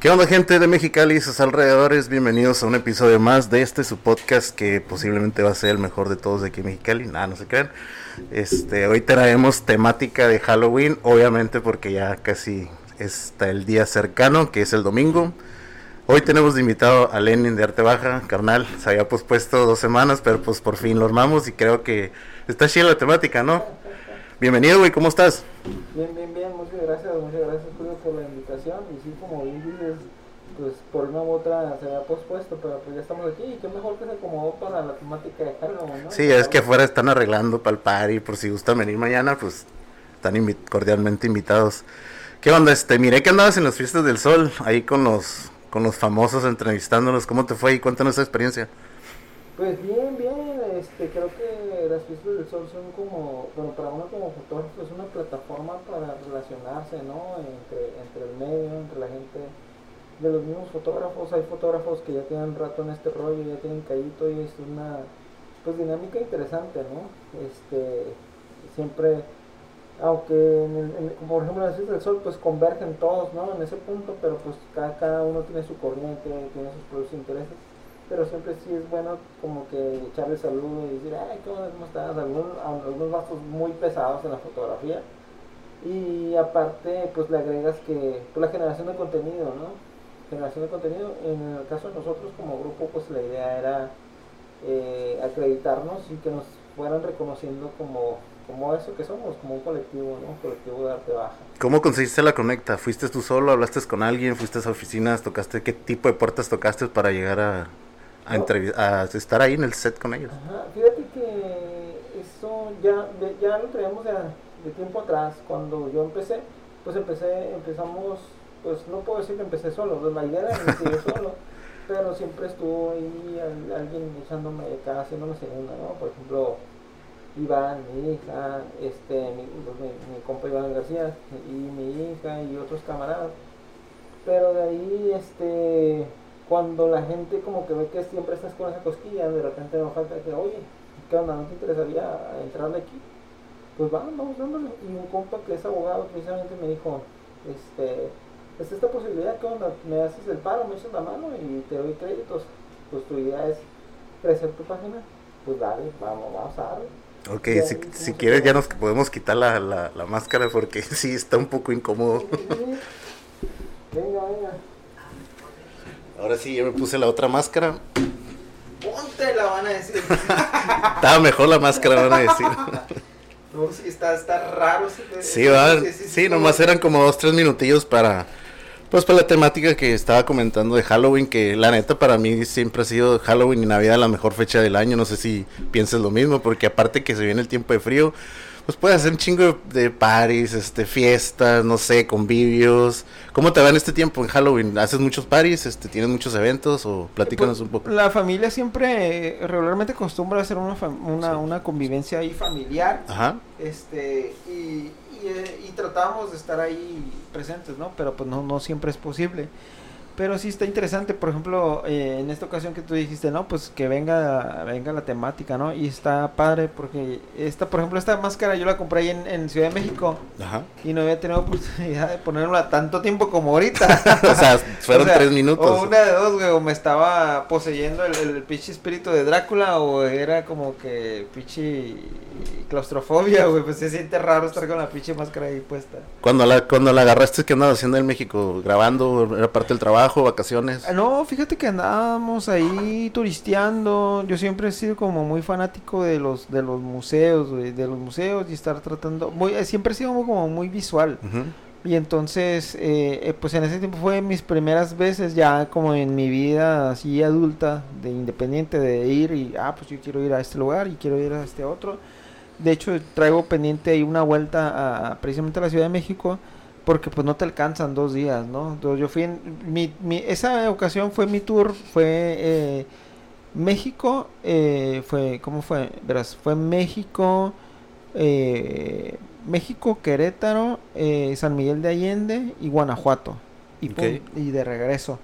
¿Qué onda gente de Mexicali y sus alrededores? Bienvenidos a un episodio más de este su podcast que posiblemente va a ser el mejor de todos de aquí en Mexicali. Nada, no se crean. Este, hoy traemos temática de Halloween, obviamente porque ya casi está el día cercano, que es el domingo. Hoy tenemos de invitado a Lenin de Arte Baja, carnal. Se había pospuesto dos semanas, pero pues por fin lo armamos y creo que está chida la temática, ¿no? Bienvenido, güey, ¿cómo estás? Bien, bien, bien, muchas gracias, muchas gracias Julio por la invitación. Y sí, como bien dices, pues por una u otra se había pospuesto, pero pues ya estamos aquí y qué mejor que se acomodó para la temática de Halloween, ¿no? Sí, es que afuera están arreglando para el party, por si gustan venir mañana, pues están invi cordialmente invitados. ¿Qué onda? Este, miré que andabas en las fiestas del sol, ahí con los, con los famosos entrevistándolos. ¿Cómo te fue y cuéntanos esa experiencia? Pues bien, bien, este, creo que las fiestas del sol son como, bueno, para uno como fotógrafo es una plataforma para relacionarse, ¿no? Entre, entre el medio, entre la gente de los mismos fotógrafos. Hay fotógrafos que ya tienen rato en este rollo, ya tienen callito y es una, pues, dinámica interesante, ¿no? Este, siempre, aunque, como por ejemplo en las fiestas del sol, pues convergen todos, ¿no? En ese punto, pero pues cada, cada uno tiene su corriente, tiene sus propios intereses pero siempre sí es bueno como que echarle saludo y decir, ay, ¿cómo, estás? Algunos, algunos vasos muy pesados en la fotografía. Y aparte, pues le agregas que, pues la generación de contenido, ¿no? Generación de contenido, en el caso de nosotros como grupo, pues la idea era eh, acreditarnos y que nos fueran reconociendo como, como eso que somos, como un colectivo, ¿no? Un colectivo de arte baja. ¿Cómo conseguiste la conecta? ¿Fuiste tú solo? ¿Hablaste con alguien? ¿Fuiste a oficinas? ¿Tocaste? ¿Qué tipo de puertas tocaste para llegar a, a, a estar ahí en el set con ellos. Fíjate que eso ya, ya lo traíamos de, de, tiempo atrás. Cuando yo empecé, pues empecé, empezamos, pues no puedo decir que empecé solo, la idea era iniciar solo, pero siempre estuvo ahí alguien echándome acá, haciéndome segunda, ¿no? Por ejemplo, Iván, mi hija, este, mi, pues, mi, mi compa Iván García y mi hija y otros camaradas. Pero de ahí, este, cuando la gente como que ve que siempre estás con esa cosquilla, de repente no falta que, oye, ¿qué onda? ¿No te interesaría entrarle aquí? Pues vamos, vamos dándole. Y un compa que es abogado precisamente me dijo, este, es esta posibilidad, ¿qué onda? Me haces el paro, me echas la mano y te doy créditos. Pues tu idea es crecer tu página. Pues dale, vamos, vamos a darle. Ok, si, si quieres ya nos podemos quitar la, la, la máscara porque sí está un poco incómodo. venga, venga. Ahora sí, yo me puse la otra máscara. Ponte la van a decir. Estaba mejor la máscara, van a decir. no, sí, está, está raro. Sí, va. Sí, sí, nomás eran como dos, tres minutillos para. Pues para la temática que estaba comentando de Halloween, que la neta para mí siempre ha sido Halloween y Navidad la mejor fecha del año. No sé si piensas lo mismo, porque aparte que se viene el tiempo de frío, pues puedes hacer un chingo de, paris, este, fiestas, no sé, convivios. ¿Cómo te va en este tiempo en Halloween? ¿Haces muchos paris? Este, ¿Tienes muchos eventos? O platícanos pues, un poco. La familia siempre, regularmente acostumbra a hacer una, una, una, convivencia ahí familiar. Ajá. Este, y, y, eh, y, tratamos de estar ahí presentes, ¿no? Pero pues no, no siempre es posible. Pero sí está interesante, por ejemplo, eh, en esta ocasión que tú dijiste, ¿no? Pues que venga, venga la temática, ¿no? Y está padre porque esta, por ejemplo, esta máscara yo la compré ahí en, en Ciudad de México. Ajá. Y no había tenido oportunidad de ponerla tanto tiempo como ahorita. o sea, fueron o sea, tres minutos. O una de dos, güey, o me estaba poseyendo el, el, espíritu de Drácula o era como que pinche claustrofobia, güey. Pues se siente raro estar con la pinche máscara ahí puesta. Cuando la, cuando la agarraste, ¿qué andabas haciendo en México? ¿Grabando? ¿Era parte del trabajo? Vacaciones? No, fíjate que andábamos ahí turisteando. Yo siempre he sido como muy fanático de los de los museos, de, de los museos y estar tratando. Muy, siempre he sido como muy visual. Uh -huh. Y entonces, eh, pues en ese tiempo fue mis primeras veces ya como en mi vida así adulta, de independiente, de ir y, ah, pues yo quiero ir a este lugar y quiero ir a este otro. De hecho, traigo pendiente ahí una vuelta a, precisamente a la Ciudad de México porque pues no te alcanzan dos días, ¿no? Yo fui en, mi, mi, esa ocasión fue mi tour, fue eh, México, eh, fue, ¿cómo fue? Verás, fue México, eh, México, Querétaro, eh, San Miguel de Allende y Guanajuato. Y, okay. pum, y de regreso.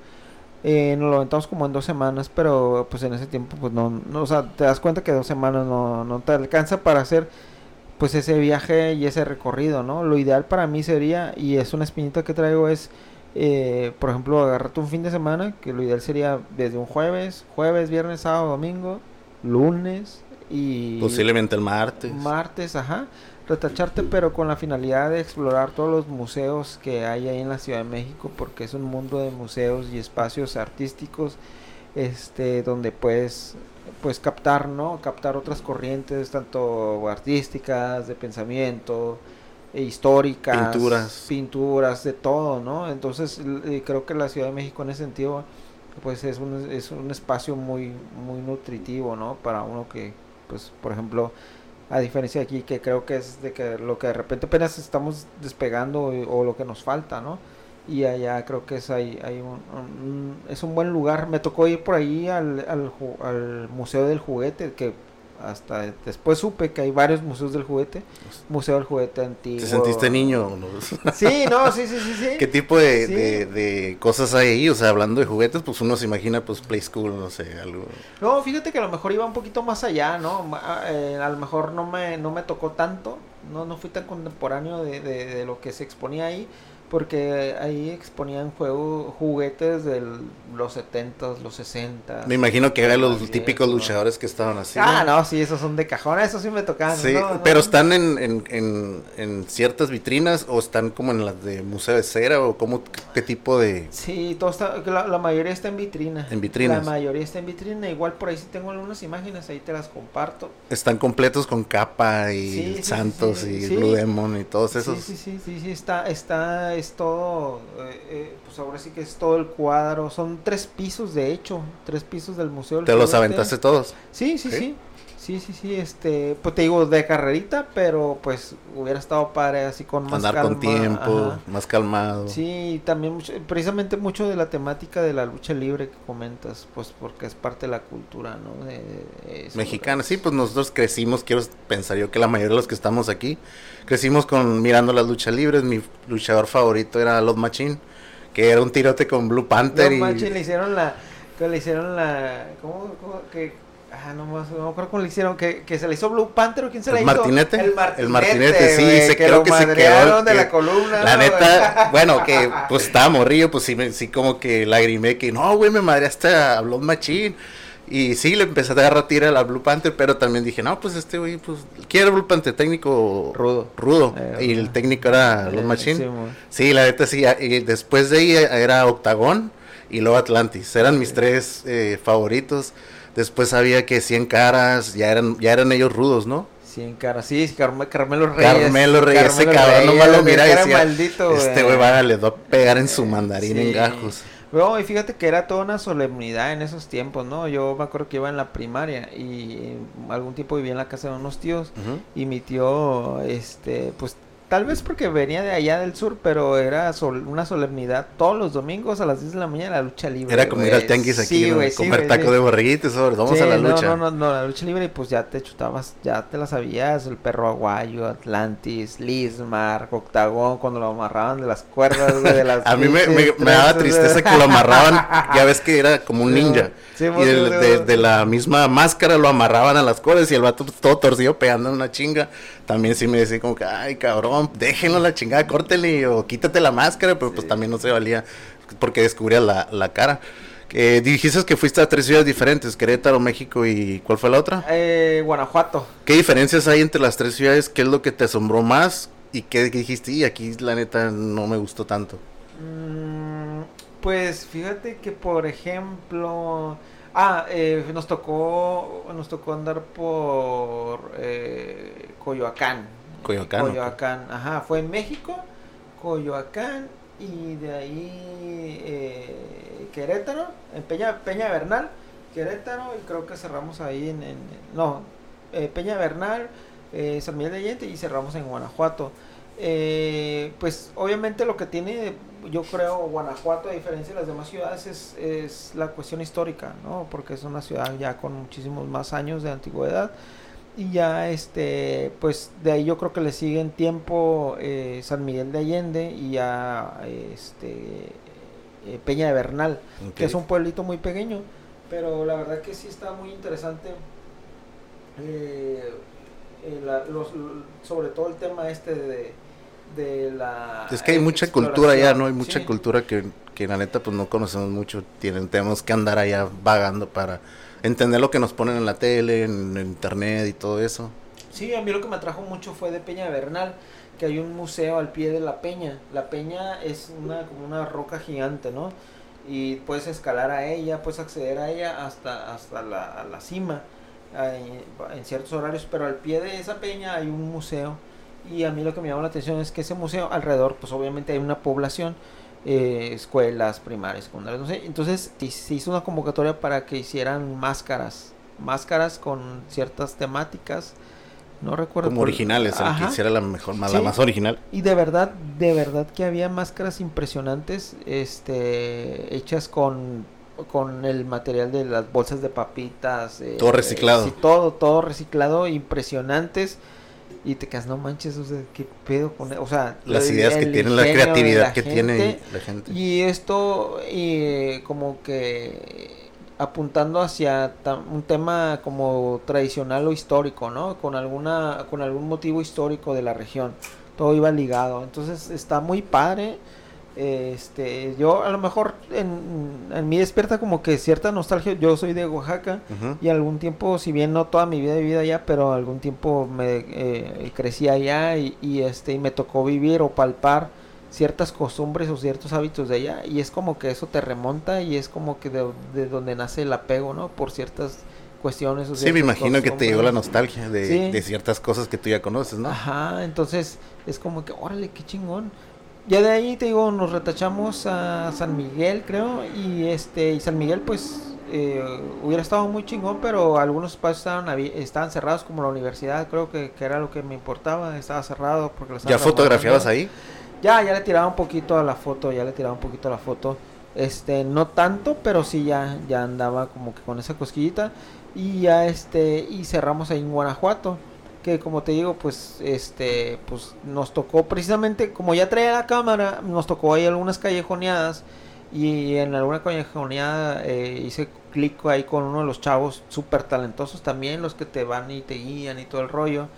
Eh, nos lo aventamos como en dos semanas, pero pues en ese tiempo pues no, no, o sea, te das cuenta que dos semanas no, no te alcanza para hacer pues ese viaje y ese recorrido, ¿no? Lo ideal para mí sería, y es una espinita que traigo, es eh, por ejemplo, agarrarte un fin de semana, que lo ideal sería desde un jueves, jueves, viernes, sábado, domingo, lunes y... Posiblemente el martes. Martes, ajá. Retacharte, pero con la finalidad de explorar todos los museos que hay ahí en la Ciudad de México, porque es un mundo de museos y espacios artísticos, este, donde puedes pues captar, ¿no? Captar otras corrientes, tanto artísticas, de pensamiento, e históricas, pinturas, pinturas, de todo, ¿no? Entonces creo que la Ciudad de México en ese sentido, pues es un, es un espacio muy, muy nutritivo, ¿no? Para uno que, pues, por ejemplo, a diferencia de aquí, que creo que es de que lo que de repente apenas estamos despegando o, lo que nos falta, ¿no? Y allá creo que es, hay, hay un, es un buen lugar. Me tocó ir por ahí al, al, al Museo del Juguete, que hasta después supe que hay varios museos del juguete. Museo del juguete antiguo. ¿Te sentiste niño? Sí, no, sí, sí, sí, sí. ¿Qué tipo de, de, cosas hay ahí? O sea, hablando de juguetes, pues uno se imagina, pues, Play School, no sé, algo. No, fíjate que a lo mejor iba un poquito más allá, ¿no? Eh, a lo mejor no me, no me tocó tanto, no, no fui tan contemporáneo de, de, de lo que se exponía ahí porque ahí exponían juego, juguetes de los 70 los 60 Me imagino que eran los típicos luchadores que estaban así. Ah, no, sí, esos son de cajón, esos sí me tocaban. Sí, pero están en, en, en, ciertas vitrinas o están como en las de Museo de Cera o cómo, qué tipo de... Sí, todo está, la, mayoría está en vitrina. En vitrinas. La mayoría está en vitrina, igual por ahí sí tengo algunas imágenes, ahí te las comparto. Están completos con capa y Santos y Blue Demon y todos esos. Sí, sí, sí, sí, está, está es todo, eh, eh, pues ahora sí que es todo el cuadro. Son tres pisos, de hecho, tres pisos del museo. ¿Te los aventaste todos? Sí, sí, sí. Sí, sí, sí, este, pues te digo de carrerita, pero pues hubiera estado padre así con más Andar con tiempo, más calmado. Sí, también precisamente mucho de la temática de la lucha libre que comentas, pues porque es parte de la cultura, ¿no? De, Mexicana, sí, pues nosotros crecimos, quiero pensar yo que la mayoría de los que estamos aquí, crecimos con mirando las luchas libres, mi luchador favorito era Love Machine, que era un tirote con Blue Panther. Love Machine le hicieron la, que le hicieron la, ¿cómo, cómo que Ah, no, no, no creo cómo le hicieron. Que, que se le hizo Blue Panther o quién se le hizo. Martinete? El Martinete. El Martinete, sí, se, que creo que se quedó. de la columna. La neta, bueno, que pues estaba morrillo, pues sí, sí como que lagrimé que no, güey, me madreaste a Blood Machine. Y sí, le empecé a agarrar tira a la Blue Panther, pero también dije, no, pues este güey, pues, quiere Blue Panther técnico rudo. Rudo. Eh, y el técnico era Blood eh, Machine. Sí, la neta sí. Y después de ahí era Octagón y luego Atlantis. Eran mis tres eh, favoritos. Después sabía que 100 caras, ya eran, ya eran ellos rudos, ¿no? 100 caras, sí, Carmelo Reyes. Carmelo Reyes, ese cabrón nomás lo mira y decía, maldito, este güey va, le va a pegar en su mandarín en gajos. No, y fíjate que era toda una solemnidad en esos tiempos, ¿no? Yo me acuerdo que iba en la primaria y algún tiempo vivía en la casa de unos tíos y mi tío, este, pues Tal vez porque venía de allá del sur, pero era una solemnidad todos los domingos a las 10 de la mañana la lucha libre. Era como ir al tianguis aquí, ¿no? comer taco de borreguitos, sobre, vamos a la lucha. No, no, no, la lucha libre y pues ya te chutabas, ya te la sabías, el perro aguayo, Atlantis, Lismar, Octagón, cuando lo amarraban de las cuerdas, de las... a mí me, me, daba tristeza que lo amarraban, ya ves que era como un ninja. y de, de, la misma máscara lo amarraban a las cuerdas y el vato todo torcido pegando una chinga también sí me decía como que, ay, cabrón, déjenlo la chingada, córtele o quítate la máscara, pero pues también no se valía porque descubría la, la cara. Eh, dijiste que fuiste a tres ciudades diferentes, Querétaro, México y ¿cuál fue la otra? Eh, Guanajuato. ¿Qué diferencias hay entre las tres ciudades? ¿Qué es lo que te asombró más? ¿Y qué dijiste? Y aquí la neta no me gustó tanto. Mm, pues fíjate que por ejemplo... Ah, eh, nos tocó nos tocó andar por eh, Coyoacán. Coyoacán. Ajá, fue en México, Coyoacán y de ahí eh, Querétaro, en Peña, Peña Bernal, Querétaro y creo que cerramos ahí en, no, eh, Peña Bernal, eh, San Miguel de Allende y cerramos en Guanajuato. Eh, pues obviamente lo que tiene, yo creo, Guanajuato, a diferencia de las demás ciudades, es, es la cuestión histórica, ¿no? Porque es una ciudad ya con muchísimos más años de antigüedad. Y ya, este, pues de ahí yo creo que le sigue en tiempo eh, San Miguel de Allende y ya, este, eh, Peña de Bernal, que es un pueblito muy pequeño. Pero la verdad que sí está muy interesante. Eh, los, sobre todo el tema este de, de la... Es que hay mucha cultura allá, ¿no? Hay mucha cultura que, que la neta pues no conocemos mucho. Tienen, tenemos que andar allá vagando para entender lo que nos ponen en la tele, en, internet y todo eso. Sí, a mí lo que me atrajo mucho fue de Peña Bernal, que hay un museo al pie de la peña. La peña es una como una roca gigante, ¿no? Y puedes escalar a ella, puedes acceder a ella hasta, hasta la, la cima en ciertos horarios, pero al pie de esa peña hay un museo y a mí lo que me llama la atención es que ese museo alrededor, pues obviamente hay una población, eh, escuelas primarias, secundarias, no sé, entonces se hizo una convocatoria para que hicieran máscaras, máscaras con ciertas temáticas, no recuerdo. Como originales, el que hiciera la mejor, la más original. Y de verdad, de verdad que había máscaras impresionantes, este, hechas con con el material de las bolsas de papitas. Eh, todo reciclado. todo, todo reciclado, impresionantes. Y te quedas, no manches, o sea, qué pedo con e-?". O sea, las ideas que tienen, la creatividad que tiene la gente. Y esto, y como que apuntando hacia un tema como tradicional o histórico, ¿no? Con alguna, con algún motivo histórico de la región. Todo iba ligado. Entonces está muy padre. Este, yo a lo mejor en, en mí despierta como que cierta nostalgia. Yo soy de Oaxaca y algún tiempo, si bien no toda mi vida he vivido allá, pero algún tiempo me eh, crecí allá y, este y me tocó vivir o palpar ciertas costumbres o ciertos hábitos de allá y es como que eso te remonta y es como que de, donde nace el apego, ¿no? Por ciertas cuestiones. O sí, me imagino que te llegó la nostalgia de, de ciertas cosas que tú ya conoces, ¿no? Ajá, entonces es como que, órale, qué chingón ya de ahí te digo, nos retachamos a San Miguel, creo, y este, y San Miguel pues eh, hubiera estado muy chingón, pero algunos espacios estaban, estaban cerrados, como la universidad, creo que, era lo que me importaba, estaba cerrado porque ¿Ya fotografiabas ahí? Ya, ya le tiraba un poquito a la foto, ya le tiraba un poquito a la foto. Este, no tanto, pero sí ya, ya andaba como que con esa cosquillita. Y ya este, y cerramos ahí en Guanajuato que como te digo, pues este, pues nos tocó precisamente, como ya traía la cámara, nos tocó ahí algunas callejoneadas y en alguna callejoneada eh, hice clic ahí con uno de los chavos súper talentosos también, los que te van y te guían y todo el rollo.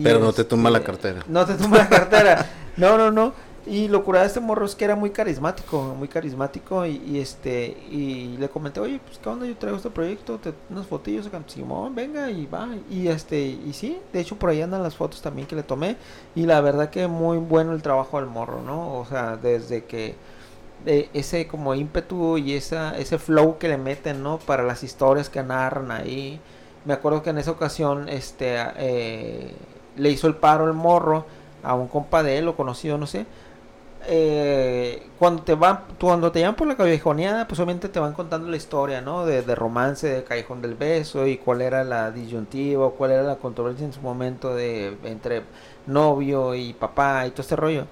Pero no te tumba la este, cartera. No te tumba la cartera. No, no, no. Y lo curada de este morro es que era muy carismático, muy carismático y, este y le comenté, "Oye, pues qué onda, yo traigo este proyecto, te, unas fotillos Simón, venga y va." Y este y sí, de hecho por ahí andan las fotos también que le tomé y la verdad que muy bueno el trabajo del morro, ¿no? O sea, desde que ese como ímpetu y esa ese flow que le meten, ¿no? Para las historias que narran ahí. Me acuerdo que en esa ocasión este eh, le hizo el paro el morro a un compa de él o conocido, no sé eh, cuando te van cuando te llaman por la callejoneada pues obviamente te van contando la historia no de, de, romance de callejón del beso y cuál era la disyuntiva cuál era la controversia en su momento de entre novio y papá y todo este rollo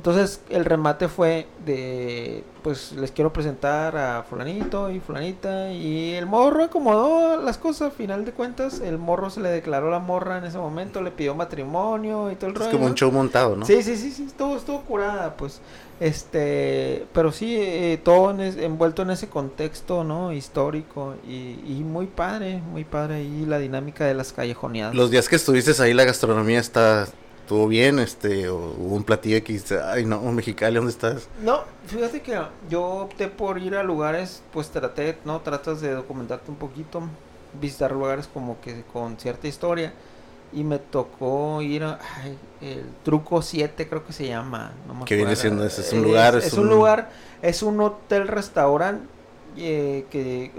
entonces el remate fue de, pues les quiero presentar a fulanito y fulanita y el morro acomodó las cosas, al final de cuentas el morro se le declaró la morra en ese momento, le pidió matrimonio y todo el rollo. Es como un show montado, ¿no? Sí, sí, sí, sí, estuvo, estuvo curada, pues, este, pero sí, eh, todo envuelto en ese contexto, ¿no? Histórico y, y muy padre, muy padre ahí la dinámica de las callejoneadas. Los días que estuviste ahí la gastronomía está estuvo bien, este, o hubo un platillo que dice, ay no, Mexicali, ¿dónde estás? No, fíjate que yo opté por ir a lugares, pues traté, ¿no? Tratas de documentarte un poquito, visitar lugares como que con cierta historia, y me tocó ir a, el Truco 7 creo que se llama, no ¿Qué viene siendo ese? ¿Es un lugar? Es, un... lugar, es un hotel restaurante eh, que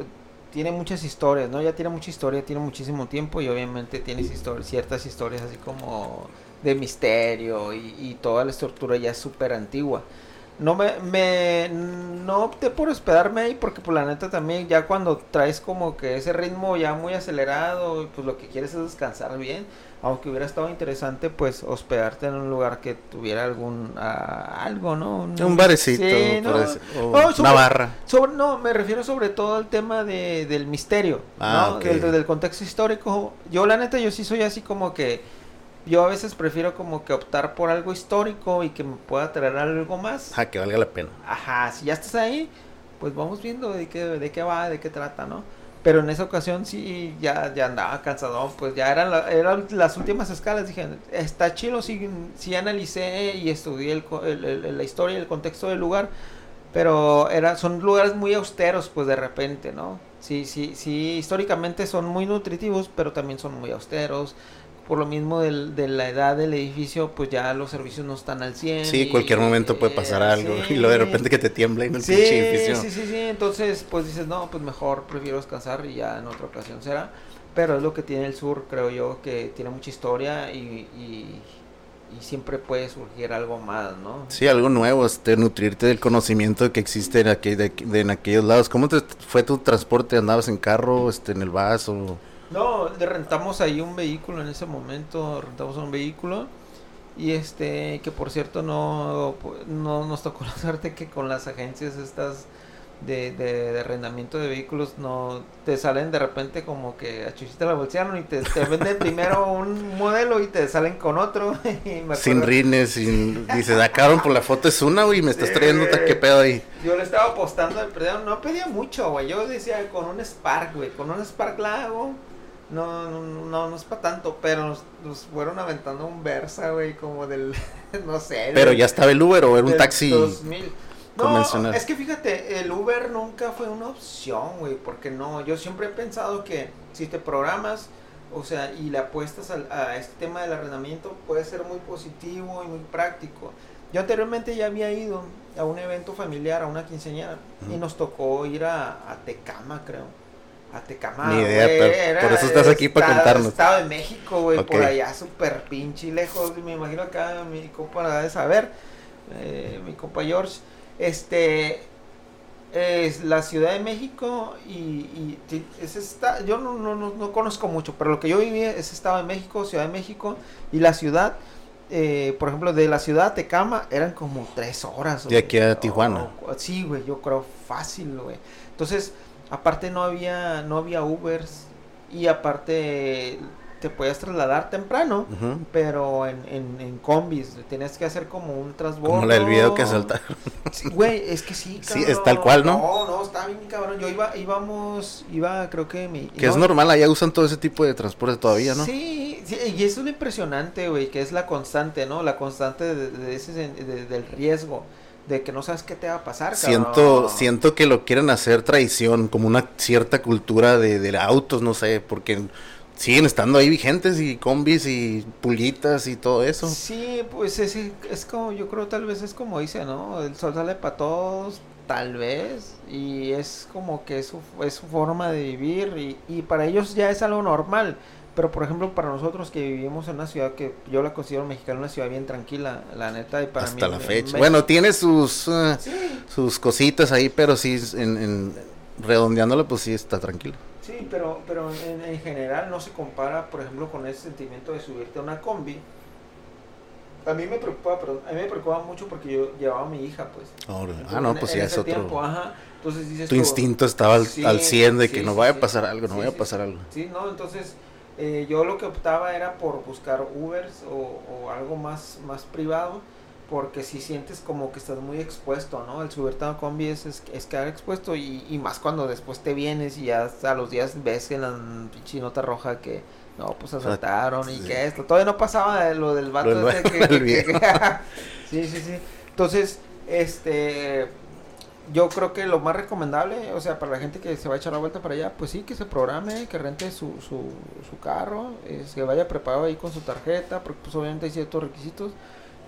tiene muchas historias, ¿no? Ya tiene mucha historia, tiene muchísimo tiempo y obviamente tiene ciertas historias así como de misterio y, toda la estructura ya es súper antigua. No me, me, no opté por hospedarme ahí porque pues la neta también ya cuando traes como que ese ritmo ya muy acelerado, pues lo que quieres es descansar bien. Aunque hubiera estado interesante pues hospedarte en un lugar que tuviera algún ah, algo, ¿no? Un, barecito, una barra. Sobre, no, me refiero sobre todo al tema de, del misterio, ah, del contexto histórico. Yo la neta yo sí soy así como que yo a veces prefiero como que optar por algo histórico y que me pueda traer algo más. Ajá, que valga la pena. Ajá, si ya estás ahí, pues vamos viendo de qué, de qué va, de qué trata, ¿no? Pero en esa ocasión sí, ya, ya andaba cansado, pues ya eran, eran las últimas escalas. Dije, está chido, sí, sí analicé y estudié el, la historia y el contexto del lugar, pero era, son lugares muy austeros, pues de repente, ¿no? Sí, sí, sí, históricamente son muy nutritivos, pero también son muy austeros por lo mismo del, de la edad del edificio, pues ya los servicios no están al 100. Sí, cualquier momento puede pasar algo y luego de repente que te tiembla en el sí, edificio. Sí, sí, sí, entonces pues dices, no, pues mejor prefiero descansar y ya en otra ocasión será. Pero es lo que tiene el sur, creo yo, que tiene mucha historia y, y, siempre puede surgir algo más, ¿no? Sí, algo nuevo, este, nutrirte del conocimiento que existe en, de, en aquellos lados. ¿Cómo te fue tu transporte? ¿Andabas en carro, este, en el bus o...? No, le rentamos ahí un vehículo en ese momento, rentamos un vehículo y este, que por cierto no, no nos tocó la suerte que con las agencias estas de, de, arrendamiento de vehículos no te salen de repente como que a Chuchita la bolsearon y te, te venden primero un modelo y te salen con otro. sin rines, sin... Dice, acabaron por la foto es una, güey, me estás trayendo, ¿qué pedo ahí? Yo le estaba apostando no pedía mucho, güey, yo decía con un Spark, güey, con un Spark la hago no, no, no, no es para tanto, pero nos, fueron aventando un Versa, güey, como del, no sé. Pero ya estaba el Uber o era un taxi 2000. No, es que fíjate, el Uber nunca fue una opción, güey, porque no, yo siempre he pensado que si te programas, o sea, y le apuestas a, este tema del arrendamiento, puede ser muy positivo y muy práctico. Yo anteriormente ya había ido a un evento familiar, a una quinceañera, y nos tocó ir a, a Tecama, creo Atecamá. Ni idea, pero por eso estás aquí para contarnos. Estado de México, güey, por allá súper pinche lejos. Me imagino acá mi compa de saber, eh, mi compa George. Este es la Ciudad de México y, es esta, yo no, no, no, conozco mucho, pero lo que yo viví es Estado de México, Ciudad de México y la ciudad. Eh, por ejemplo, de la ciudad a Tecama eran como tres horas. De aquí a Tijuana. sí, güey, yo creo fácil, güey. Entonces, Aparte no había, no había Ubers y aparte te podías trasladar temprano, pero en, en, en, combis, tenías que hacer como un transbordo. Como el video que saltaron. güey, es que sí, cabrón. Sí, es tal cual, ¿no? No, no, está bien cabrón. Yo iba, íbamos, iba, creo que mi... Que es normal, allá usan todo ese tipo de transporte todavía, ¿no? Sí, sí y eso es lo impresionante, güey, que es la constante, ¿no? La constante de, ese, del riesgo de que no sabes qué te va a pasar. Siento, siento que lo quieren hacer traición, como una cierta cultura de, de autos, no sé, porque siguen estando ahí vigentes y combis y pulguitas y todo eso. Sí, pues es, es como, yo creo tal vez es como dice, ¿no? El sol sale para todos, tal vez, y es como que es su, es su forma de vivir y, y para ellos ya es algo normal. Pero por ejemplo, para nosotros que vivimos en una ciudad que yo la considero mexicana, una ciudad bien tranquila, la neta, y para Hasta la fecha. Bueno, tiene sus, eh, sus cositas ahí, pero sí, en, en, redondeándolo, pues sí está tranquilo. Sí, pero, pero en, general no se compara, por ejemplo, con ese sentimiento de subirte a una combi. A mí me preocupa, pero a mí me preocupa mucho porque yo llevaba a mi hija, pues. ah, no, pues ya es otro. Tiempo, ajá. Entonces dices tu instinto estaba al, 100 de que no vaya a pasar algo, no vaya a pasar algo. Sí, no, entonces eh, yo lo que optaba era por buscar Ubers o, algo más, más privado, porque si sientes como que estás muy expuesto, ¿no? El subirte a combi es, es, quedar expuesto y, más cuando después te vienes y ya a los días ves en la chinota roja que no, pues asaltaron y que esto. Todavía no pasaba lo del vato sí, sí, sí. Entonces, este yo creo que lo más recomendable, o sea, para la gente que se va a echar la vuelta para allá, pues sí, que se programe, que rente su, su, su carro, eh, que vaya preparado ahí con su tarjeta, porque pues obviamente hay ciertos requisitos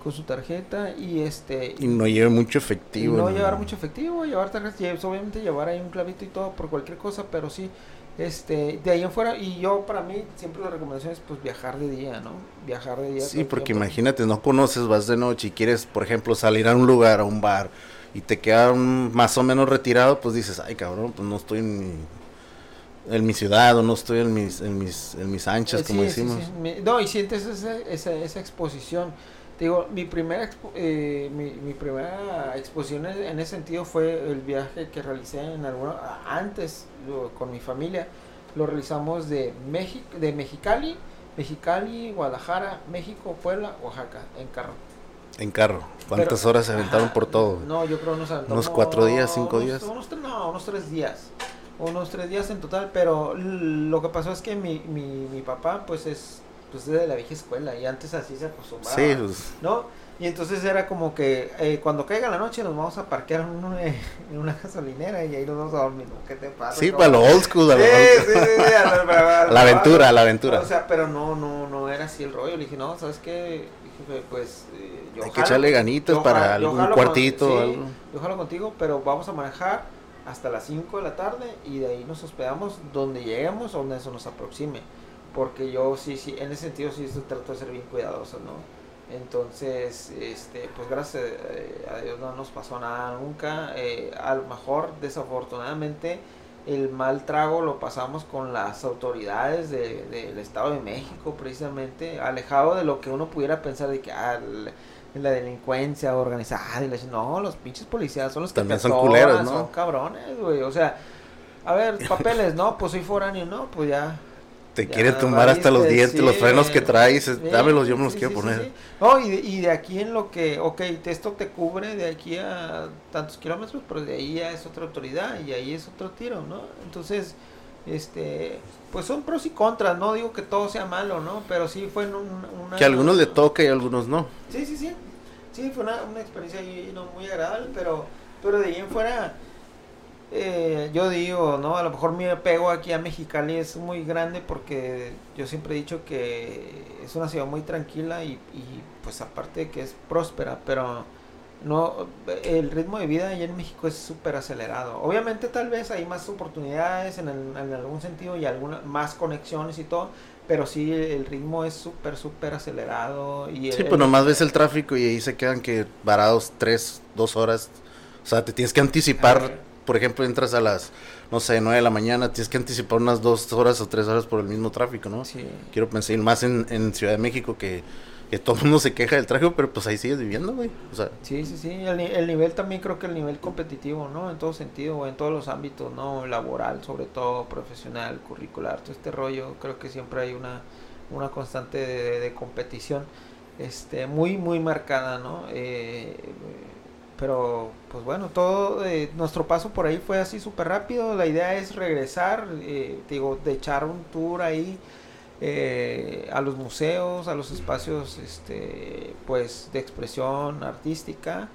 con su tarjeta y este... Y no lleve mucho efectivo. no, llevar mucho efectivo, llevar tarjetas, obviamente llevar ahí un clavito y todo por cualquier cosa, pero sí, este, de ahí en fuera, y yo para mí siempre la recomendación es pues viajar de día, ¿no? Viajar de día. Sí, porque imagínate, no conoces, vas de noche y quieres, por ejemplo, salir a un lugar, a un bar y te queda más o menos retirado, pues dices, ay cabrón, pues no estoy en mi, en mi ciudad o no estoy en mis, en mis, en mis anchas, como decimos. No, y sientes esa, esa, esa exposición. Digo, mi primera, eh, mi, mi, primera exposición en ese sentido fue el viaje que realicé en alguna, antes con mi familia. Lo realizamos de, México, de Mexicali, Mexicali, Guadalajara, México, Puebla, Oaxaca, en carro. En carro. ¿Cuántas horas se aventaron por todo? No, yo creo unos ¿Unos cuatro días, cinco días? no, unos tres días. unos tres días en total, pero lo que pasó es que mi, mi, mi papá pues es pues de la vieja escuela y antes así se acostumbraba. Sí, pues. ¿No? Y entonces era como que eh, cuando caiga la noche nos vamos a parquear en una, en una gasolinera y ahí nos vamos a dormir. ¿Qué te pasa? Sí, para lo old school. sí, sí, sí, la, aventura, la aventura. O sea, pero no, no, no era así el rollo. Le dije, no, ¿sabes qué? Dije, pues eh, yo Hay que echarle ganitos para algún cuartito. sí, Yo jalo contigo, pero vamos a manejar hasta las 5 de la tarde y de ahí nos hospedamos donde lleguemos, donde eso nos aproxime. Porque yo sí, sí, en ese sentido sí trato de ser bien cuidadoso, ¿no? Entonces, este, pues gracias eh, a Dios no nos pasó nada nunca. Eh, a lo mejor, desafortunadamente, el mal trago lo pasamos con las autoridades del Estado de México, precisamente, alejado de lo que uno pudiera pensar de que ah, la, delincuencia organizada. Y no, los pinches policías son los que También son culeros, ¿no? Son cabrones, güey. O sea, a ver, papeles, no, pues soy foráneo, no, pues ya te quiere tumbar hasta los dientes, los frenos que traes, dámelos, yo me los quiero poner. No, y de, y de, aquí en lo que, ok, esto te cubre de aquí a tantos kilómetros, pero de ahí ya es otra autoridad y ahí es otro tiro, ¿no? Entonces, este, pues son pros y contras, no digo que todo sea malo, ¿no? Pero sí fue en un, una... Que a algunos le toca y a algunos no. Sí, sí, sí. Sí, fue una, una experiencia no, muy agradable, pero, pero de ahí en fuera eh, yo digo, ¿no? A lo mejor mi apego aquí a Mexicali es muy grande porque yo siempre he dicho que es una ciudad muy tranquila y, y pues aparte de que es próspera, pero no el ritmo de vida allá en México es súper acelerado. Obviamente tal vez hay más oportunidades en, en algún sentido y algunas más conexiones y todo, pero sí el ritmo es súper, súper acelerado. Y sí, pues nomás ves el tráfico y ahí se quedan que varados tres, dos horas. O sea, te tienes que anticipar por ejemplo, entras a las, no sé, 9 de la mañana, tienes que anticipar unas dos horas o tres horas por el mismo tráfico, ¿no? Sí. Quiero pensar más en, en Ciudad de México que, que todo el mundo se queja del tráfico, pero pues ahí sigues viviendo, güey. O sea. Sí, sí, sí. El, el, nivel también creo que el nivel competitivo, ¿no? En todo sentido, en todos los ámbitos, ¿no? Laboral, sobre todo, profesional, curricular, todo este rollo. Creo que siempre hay una, una constante de, de competición este muy, muy marcada, ¿no? Eh, pero pues bueno, todo eh, nuestro paso por ahí fue así súper rápido. La idea es regresar, eh, digo, de echar un tour ahí eh, a los museos, a los espacios este, pues de expresión artística.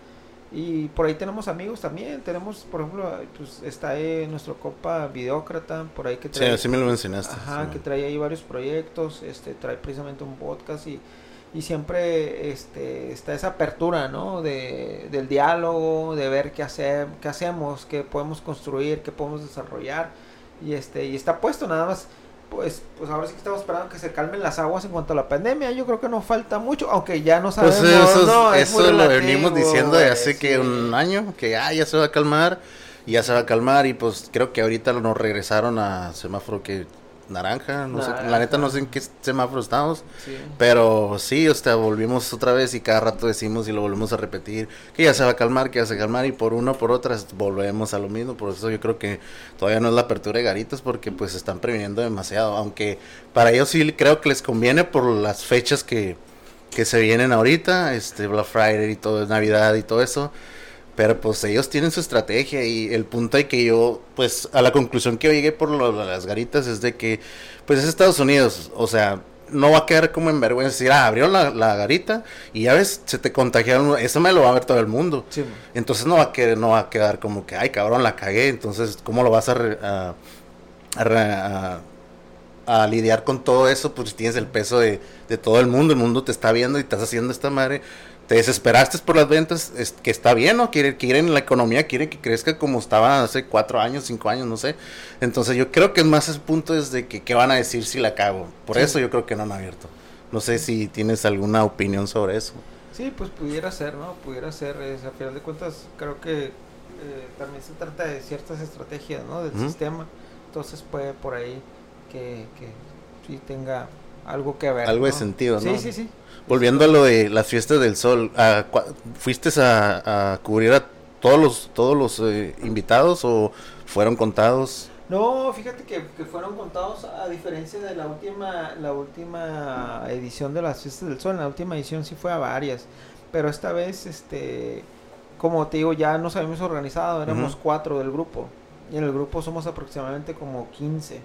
Y por ahí tenemos amigos también. Tenemos, por ejemplo, pues está ahí nuestro copa Videócrata, por ahí que trae. Sí, así me lo mencionaste. Ajá, que trae ahí varios proyectos. Este, trae precisamente un podcast y y siempre este, está esa apertura, ¿no? De, del diálogo, de ver qué, hacer, qué hacemos, qué podemos construir, qué podemos desarrollar. Y, este, y está puesto nada más, pues, pues ahora sí que estamos esperando que se calmen las aguas en cuanto a la pandemia. Yo creo que no falta mucho, aunque ya no pues sabemos. eso, eso lo venimos diciendo de hace que un año, que ah, ya se va a calmar. Y ya se va a calmar y pues creo que ahorita nos regresaron a semáforo que naranja, no sé, la neta no sé en qué semáforo estamos, pero sí, o sea, volvimos otra vez y cada rato decimos y lo volvemos a repetir, que ya se va a calmar, que ya se va a calmar y por una o por otra volvemos a lo mismo, por eso yo creo que todavía no es la apertura de garitos porque pues están previniendo demasiado, aunque para ellos sí creo que les conviene por las fechas que, que se vienen ahorita, este Black Friday y todo, Navidad y todo eso, pero pues ellos tienen su estrategia y el punto de que yo, pues a la conclusión que yo llegué por las garitas es de que, pues es Estados Unidos, o sea, no va a quedar como en vergüenza decir, ah, abrió la, garita y ya ves, se te contagiaron, eso me lo va a ver todo el mundo. Entonces no va, a quedar, no va a quedar como que, ay cabrón, la cagué, entonces, ¿cómo lo vas a, a, a, lidiar con todo eso? Pues tienes el peso de, de todo el mundo, el mundo te está viendo y estás haciendo esta madre te desesperaste por las ventas, es, que está bien, ¿no? Quieren, la economía, quieren que crezca como estaba hace cuatro años, cinco años, no sé. Entonces yo creo que es más ese punto es de que qué van a decir si la cago. Por eso yo creo que no han abierto. No sé si tienes alguna opinión sobre eso. Sí, pues pudiera ser, ¿no? Pudiera ser, a final de cuentas creo que eh, también se trata de ciertas estrategias, ¿no? Del sistema. Entonces puede por ahí que, que sí tenga algo que ver. Algo de sentido, ¿no? Sí, sí, sí. Volviendo a lo de las fiestas del sol, ¿fuiste a, cubrir a todos los todos los eh, invitados o fueron contados? No, fíjate que, fueron contados a diferencia de la última la última edición de las fiestas del sol. En la última edición sí fue a varias, pero esta vez, este, como te digo, ya nos habíamos organizado, éramos cuatro del grupo. y en el grupo somos aproximadamente como 15,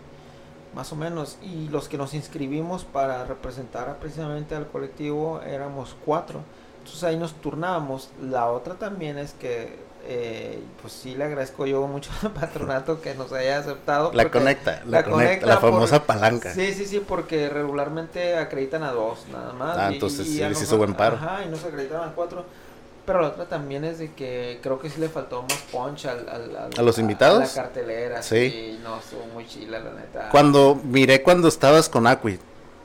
más o menos. Y los que nos inscribimos para representar precisamente al colectivo éramos cuatro. Entonces ahí nos turnábamos. La otra también es que eh, pues sí le agradezco yo mucho al patronato que nos haya aceptado. La conecta, la, conecta, la famosa palanca. Sí, sí, sí, porque regularmente acreditan a dos nada más. Ah, entonces sí les hizo buen paro. Ajá, y nos acreditaron a cuatro. Pero la otra también es de que creo que sí le faltó más punch al, al, a los invitados. A la cartelera. Sí. no, estuvo muy chila, la neta. Cuando miré cuando estabas con Aquid.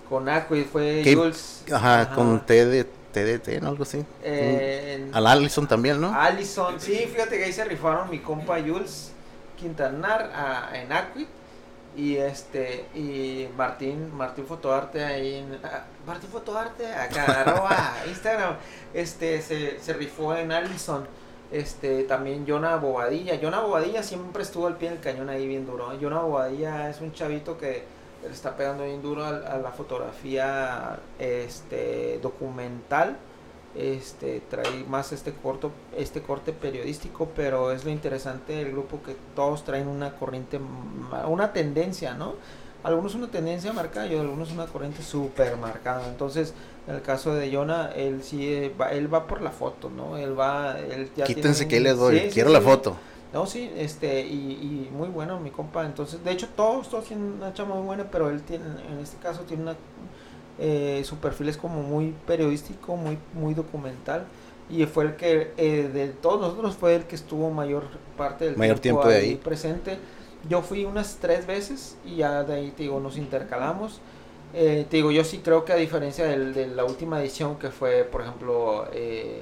Con Aquid fue Jules. Ajá, con T de TDT, ¿no? Algo así. Eh, Al Allison también, ¿no? Allison, sí, fíjate que ahí se rifaron mi compa Jules Quintanar a, en Aquid y este y Martín Martín Fotoarte ahí en, ah, Martín Fotoarte acá arroba Instagram este se, se rifó en Allison. Este también Jonah Bobadilla. Jonah Bobadilla siempre estuvo al pie del cañón ahí bien duro Jonah Bobadilla es un chavito que le está pegando bien duro a, la fotografía este documental este trae más este corto este corte periodístico pero es lo interesante del grupo que todos traen una corriente una tendencia no algunos una tendencia marcada y algunos una corriente súper marcada entonces en el caso de Jonah él sí va, él va por la foto no él va él ya quítense que les doy quiero la foto no, sí, este, y, y, muy bueno mi compa. Entonces, de hecho, todos, todos tienen una chama muy buena, pero él tiene, en este caso, tiene una. Eh, su perfil es como muy periodístico, muy, muy documental. Y fue el que, eh, de todos nosotros, fue el que estuvo mayor parte del mayor tiempo, de ahí presente. Yo fui unas tres veces y ya de ahí, te digo, nos intercalamos. Eh, te digo, yo sí creo que a diferencia del, de la última edición, que fue, por ejemplo, eh,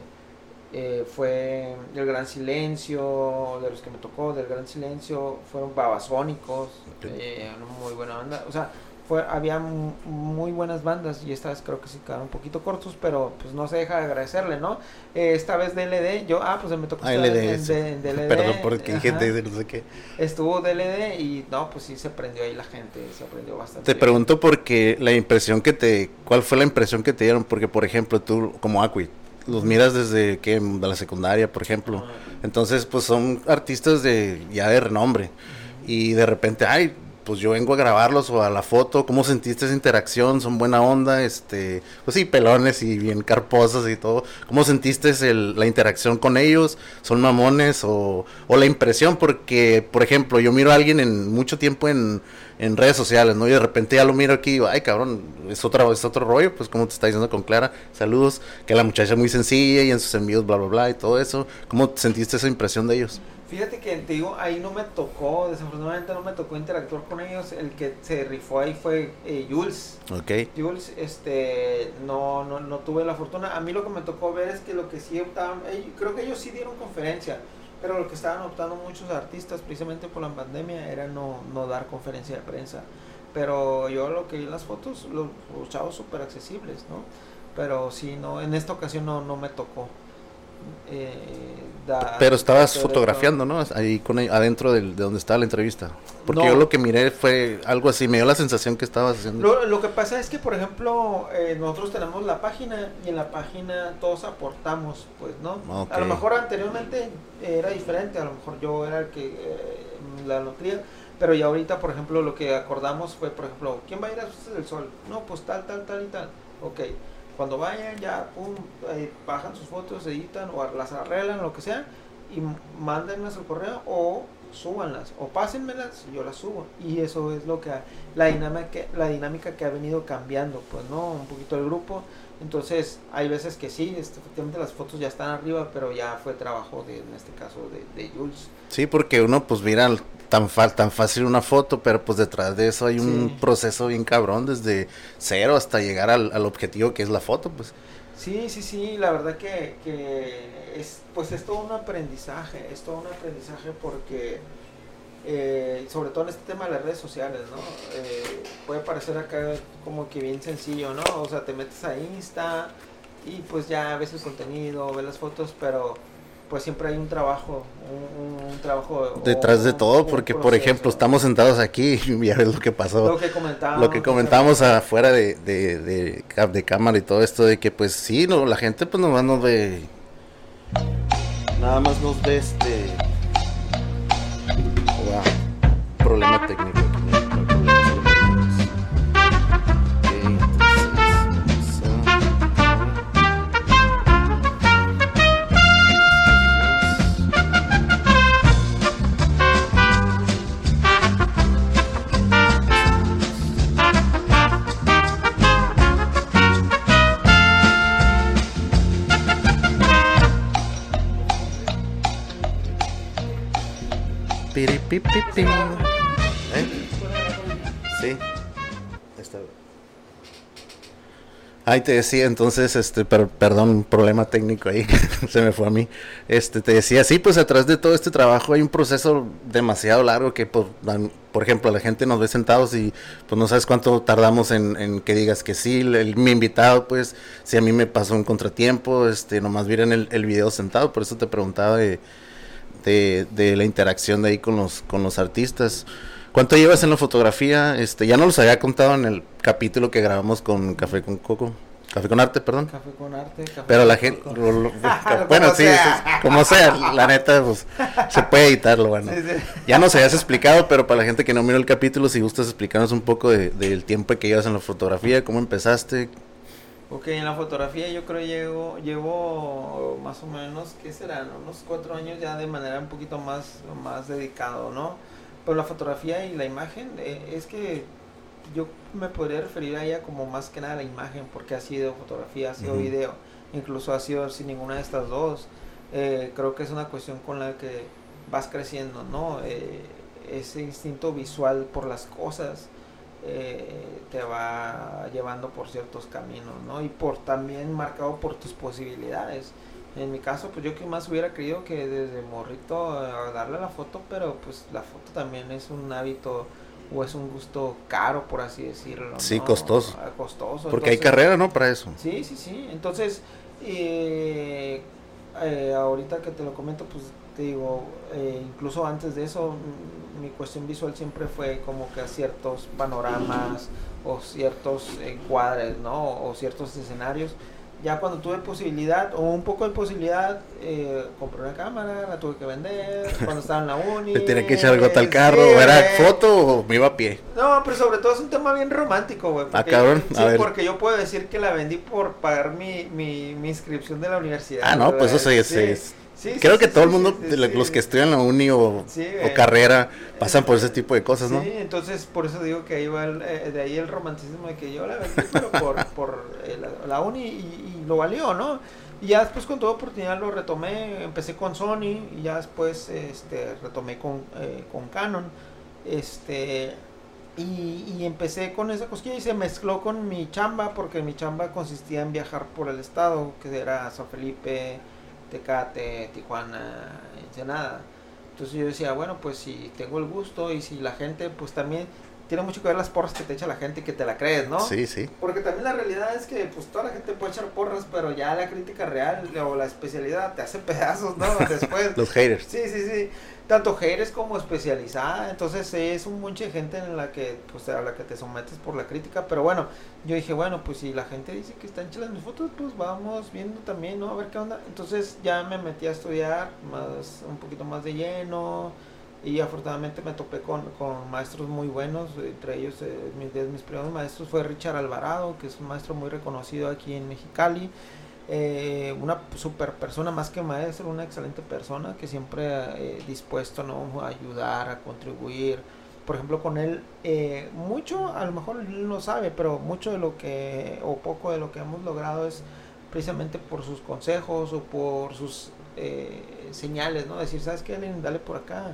eh, fue El Gran Silencio, de los que me tocó, del Gran Silencio, fueron Babasónicos, eh, muy buena banda, o sea, fue, había muy buenas bandas y esta vez creo que sí quedaron un poquito cortos, pero pues no se deja de agradecerle, ¿no? Eh, esta vez DLD, yo, ah, pues me tocó ah, LD, DLD. Perdón porque gente no sé qué. Estuvo DLD y no, pues sí se prendió ahí la gente, se aprendió bastante. Te pregunto porque la impresión que te, ¿cuál fue la impresión que te dieron? Porque por ejemplo tú como Aquit, los miras desde que de la secundaria, por ejemplo. Entonces, pues son artistas de ya de renombre. Y de repente, ay, pues yo vengo a grabarlos o a la foto, ¿cómo sentiste esa interacción? ¿Son buena onda? Este, pues sí, pelones y bien carposos y todo. ¿Cómo sentiste la interacción con ellos? ¿Son mamones o, o la impresión? Porque, por ejemplo, yo miro a alguien en mucho tiempo en en redes sociales, ¿no? Y de repente ya lo miro aquí y digo, ay, cabrón, es, otra, es otro rollo, pues como te está diciendo con Clara, saludos, que la muchacha es muy sencilla y en sus envíos, bla, bla, bla, y todo eso. ¿Cómo sentiste esa impresión de ellos? Fíjate que te digo, ahí no me tocó, desafortunadamente no me tocó interactuar con ellos. El que se rifó ahí fue eh, Jules. Ok. Jules, este, no, no, no tuve la fortuna. A mí lo que me tocó ver es que lo que sí optaban, creo que ellos sí dieron conferencia pero lo que estaban optando muchos artistas, precisamente por la pandemia, era no, no dar conferencia de prensa. Pero yo lo que vi en las fotos, los, chavos súper accesibles, ¿no? Pero sí, no, en esta ocasión no, no me tocó. Eh, pero estabas fotografiando, ¿no? Ahí con adentro de donde estaba la entrevista. Porque yo lo que miré fue algo así, me dio la sensación que estabas haciendo. Lo, que pasa es que, por ejemplo, eh, nosotros tenemos la página y en la página todos aportamos, pues, ¿no? A lo mejor anteriormente era diferente, a lo mejor yo era el que eh, la nutría, pero ya ahorita, por ejemplo, lo que acordamos fue, por ejemplo, ¿quién va a ir a del Sol? No, pues tal, tal, tal y tal. Ok cuando vayan ya, pum, bajan sus fotos, editan o las arreglan, lo que sea, y mándenlas al correo o súbanlas o pásenmelas y yo las subo. Y eso es lo que la dinámica, la dinámica que ha venido cambiando, pues, ¿no? Un poquito el grupo. Entonces, hay veces que sí, este, efectivamente las fotos ya están arriba, pero ya fue trabajo de, en este caso, de, de Jules. Sí, porque uno, pues, mira tan, tan fácil una foto, pero pues detrás de eso hay un proceso bien cabrón, desde cero hasta llegar al, al, objetivo que es la foto, pues. Sí, sí, sí, la verdad que, es, pues es todo un aprendizaje, es todo un aprendizaje porque, eh, sobre todo en este tema de las redes sociales, ¿no? Eh, puede parecer acá como que bien sencillo, ¿no? O sea, te metes a Insta y pues ya ves el contenido, ves las fotos, pero pues siempre hay un trabajo, un, trabajo detrás de todo, porque por ejemplo estamos sentados aquí y ya ves lo que pasó, lo que comentábamos, lo que comentábamos afuera de, de, de, cámara y todo esto de que pues sí, no, la gente pues nomás nos ve, nada más nos ve este, wow técnico Piripipipi. ¿Eh? Sí. Ahí está. Ay, te decía entonces, este, per- perdón, problema técnico ahí, se me fue a mí. Este, te decía, sí, pues atrás de todo este trabajo hay un proceso demasiado largo que, por, dan- por ejemplo, la gente nos ve sentados y pues no sabes cuánto tardamos en, en que digas que sí, el- mi invitado, pues, si a mí me pasó un contratiempo, este, nomás miren el, el video sentado, por eso te preguntaba de, de la interacción de ahí con los, con los artistas. ¿Cuánto llevas en la fotografía? Este, ya no los había contado en el capítulo que grabamos con Café con Coco. Café con Arte, perdón. Café con arte. Café Pero la gente, lo- lo- bueno, sí, sea. es- como sea, la neta, pues, se puede editarlo, bueno. Sí, sí. Ya nos habías explicado, pero para la gente que no miró el capítulo, si gustas explicarnos un poco de- del tiempo que llevas en la fotografía, cómo empezaste. Ok, en la fotografía yo creo llevo, llevo más o menos, ¿qué serán? Unos cuatro años ya de manera un poquito más, más dedicado, ¿no? Pero la fotografía y la imagen, eh, es que yo me podría referir a ella como más que nada la imagen, porque ha sido fotografía, ha sido video, incluso ha sido sin ninguna de estas dos. Eh, creo que es una cuestión con la que vas creciendo, ¿no? Eh, ese instinto visual por las cosas eh, te va llevando por ciertos caminos, ¿no? Y por también marcado por tus posibilidades. En mi caso, pues yo que más hubiera querido que desde morrito eh, darle la foto, pero pues la foto también es un hábito o es un gusto caro, por así decirlo. Sí, costoso. Ah, Costoso. Porque hay carrera, ¿no? Para eso. Sí, sí, sí. Entonces, eh, ahorita que te lo comento, pues te digo, eh, incluso antes de eso, mm, mi cuestión visual siempre fue como que a ciertos panoramas o ciertos encuadres, ¿no? O ciertos escenarios. Ya cuando tuve posibilidad, o un poco de posibilidad, eh, compré una cámara, la tuve que vender, cuando estaba en la uni. Le tenía que echar gota al carro. sí, ¿Era güey. foto o me iba a pie? No, pero sobre todo es un tema bien romántico, güey. Ah, cabrón, a Sí, ver. porque yo puedo decir que la vendí por pagar mi, mi, mi inscripción de la universidad. Ah, no, pues eso güey. sí, es- Sí, sí, Creo sí, que sí, todo el mundo, los que estudian la uni o, güey. carrera, pasan por ese tipo de cosas, ¿no? Sí, entonces por eso digo que ahí va el, eh, de ahí el romanticismo de que yo la vendí, pero por, por eh, la, la uni y, y lo valió, ¿no? Y ya después con toda oportunidad lo retomé, empecé con Sony y ya después este, retomé con, eh, con Canon. Este, y, y empecé con esa cosquilla y se mezcló con mi chamba, porque mi chamba consistía en viajar por el estado, que era San Felipe, Tecate, Tijuana, Ensenada. Entonces yo decía, bueno, pues si tengo el gusto y si la gente, pues también tiene mucho que ver las porras que te echa la gente y que te la crees, ¿no? Sí, sí. Porque también la realidad es que pues toda la gente puede echar porras, pero ya la crítica real o la especialidad te hace pedazos, ¿no? Después. Los haters. Sí, sí, sí. Tanto haters como especializada. Entonces es un monche de gente en la que, pues, a la que te sometes por la crítica. Pero bueno, yo dije, bueno, pues si la gente dice que están chilas mis fotos, pues vamos viendo también, ¿no? A ver qué onda. Entonces ya me metí a estudiar más, un poquito más de lleno. Y afortunadamente me topé con, con maestros muy buenos, entre ellos eh, mis, de mis primeros maestros fue Richard Alvarado, que es un maestro muy reconocido aquí en Mexicali, eh, una super persona más que maestro, una excelente persona que siempre eh, dispuesto ¿no? a ayudar, a contribuir. Por ejemplo, con él, eh, mucho, a lo mejor él no sabe, pero mucho de lo que, o poco de lo que hemos logrado es precisamente por sus consejos o por sus eh, señales, ¿no? Decir, ¿sabes qué, Lenin? Dale por acá,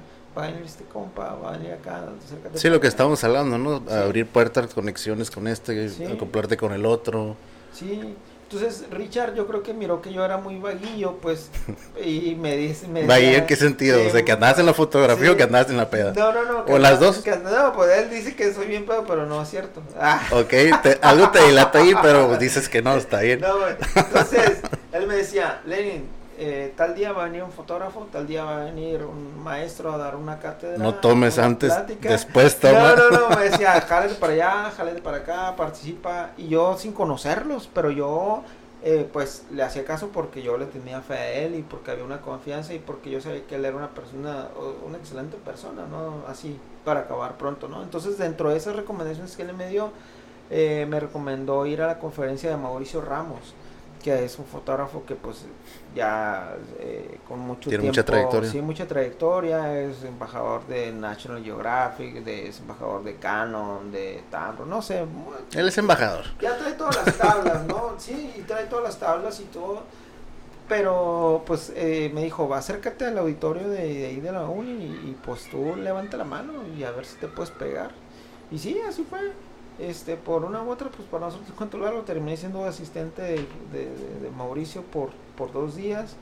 este compa, acá, acércate Sí, lo que acá". estamos hablando, ¿no? Sí. Abrir puertas, conexiones con este, Sí. acoplarte con el otro. Sí, entonces Richard yo creo que miró que yo era muy vaguillo, pues, y me dice... Me ¿Vaguillo en qué sentido? Sí, o sea, que andabas en la fotografía sí. o que andabas en la peda. No, no, no. ¿O las dos? que no, pues él dice que soy bien pedo, pero no es cierto. Ah. Ok, te- algo te dilata ahí, pero dices que no, está bien. No. Entonces, él me decía, Lenin, eh, tal día va a venir un fotógrafo, tal día va a venir un maestro a dar una cátedra. No tomes antes, plática". después toma. No, no, no, me decía, jálate para allá, jálate para acá, participa. Y yo sin conocerlos, pero yo eh, pues le hacía caso porque yo le tenía fe a él y porque había una confianza y porque yo sabía que él era una persona, una excelente persona, ¿no? Así, para acabar pronto, ¿no? Entonces, dentro de esas recomendaciones que él me dio, eh, me recomendó ir a la conferencia de Mauricio Ramos que es un fotógrafo que pues ya eh, con mucho Tiene tiempo, mucha trayectoria. sí, mucha trayectoria, es embajador de National Geographic, de, es embajador de Canon, de Tamro, no sé, Él es embajador. ya trae todas las tablas, ¿no? Sí, y trae todas las tablas y todo. Pero pues eh, me dijo, acércate al auditorio de, de ahí de la uni y, y, pues tú levanta la mano y a ver si te puedes pegar. Y sí, así fue. Este, por una u otra, pues para nosotros cuánto largo, terminé siendo asistente de, de, de, Mauricio por, por dos días.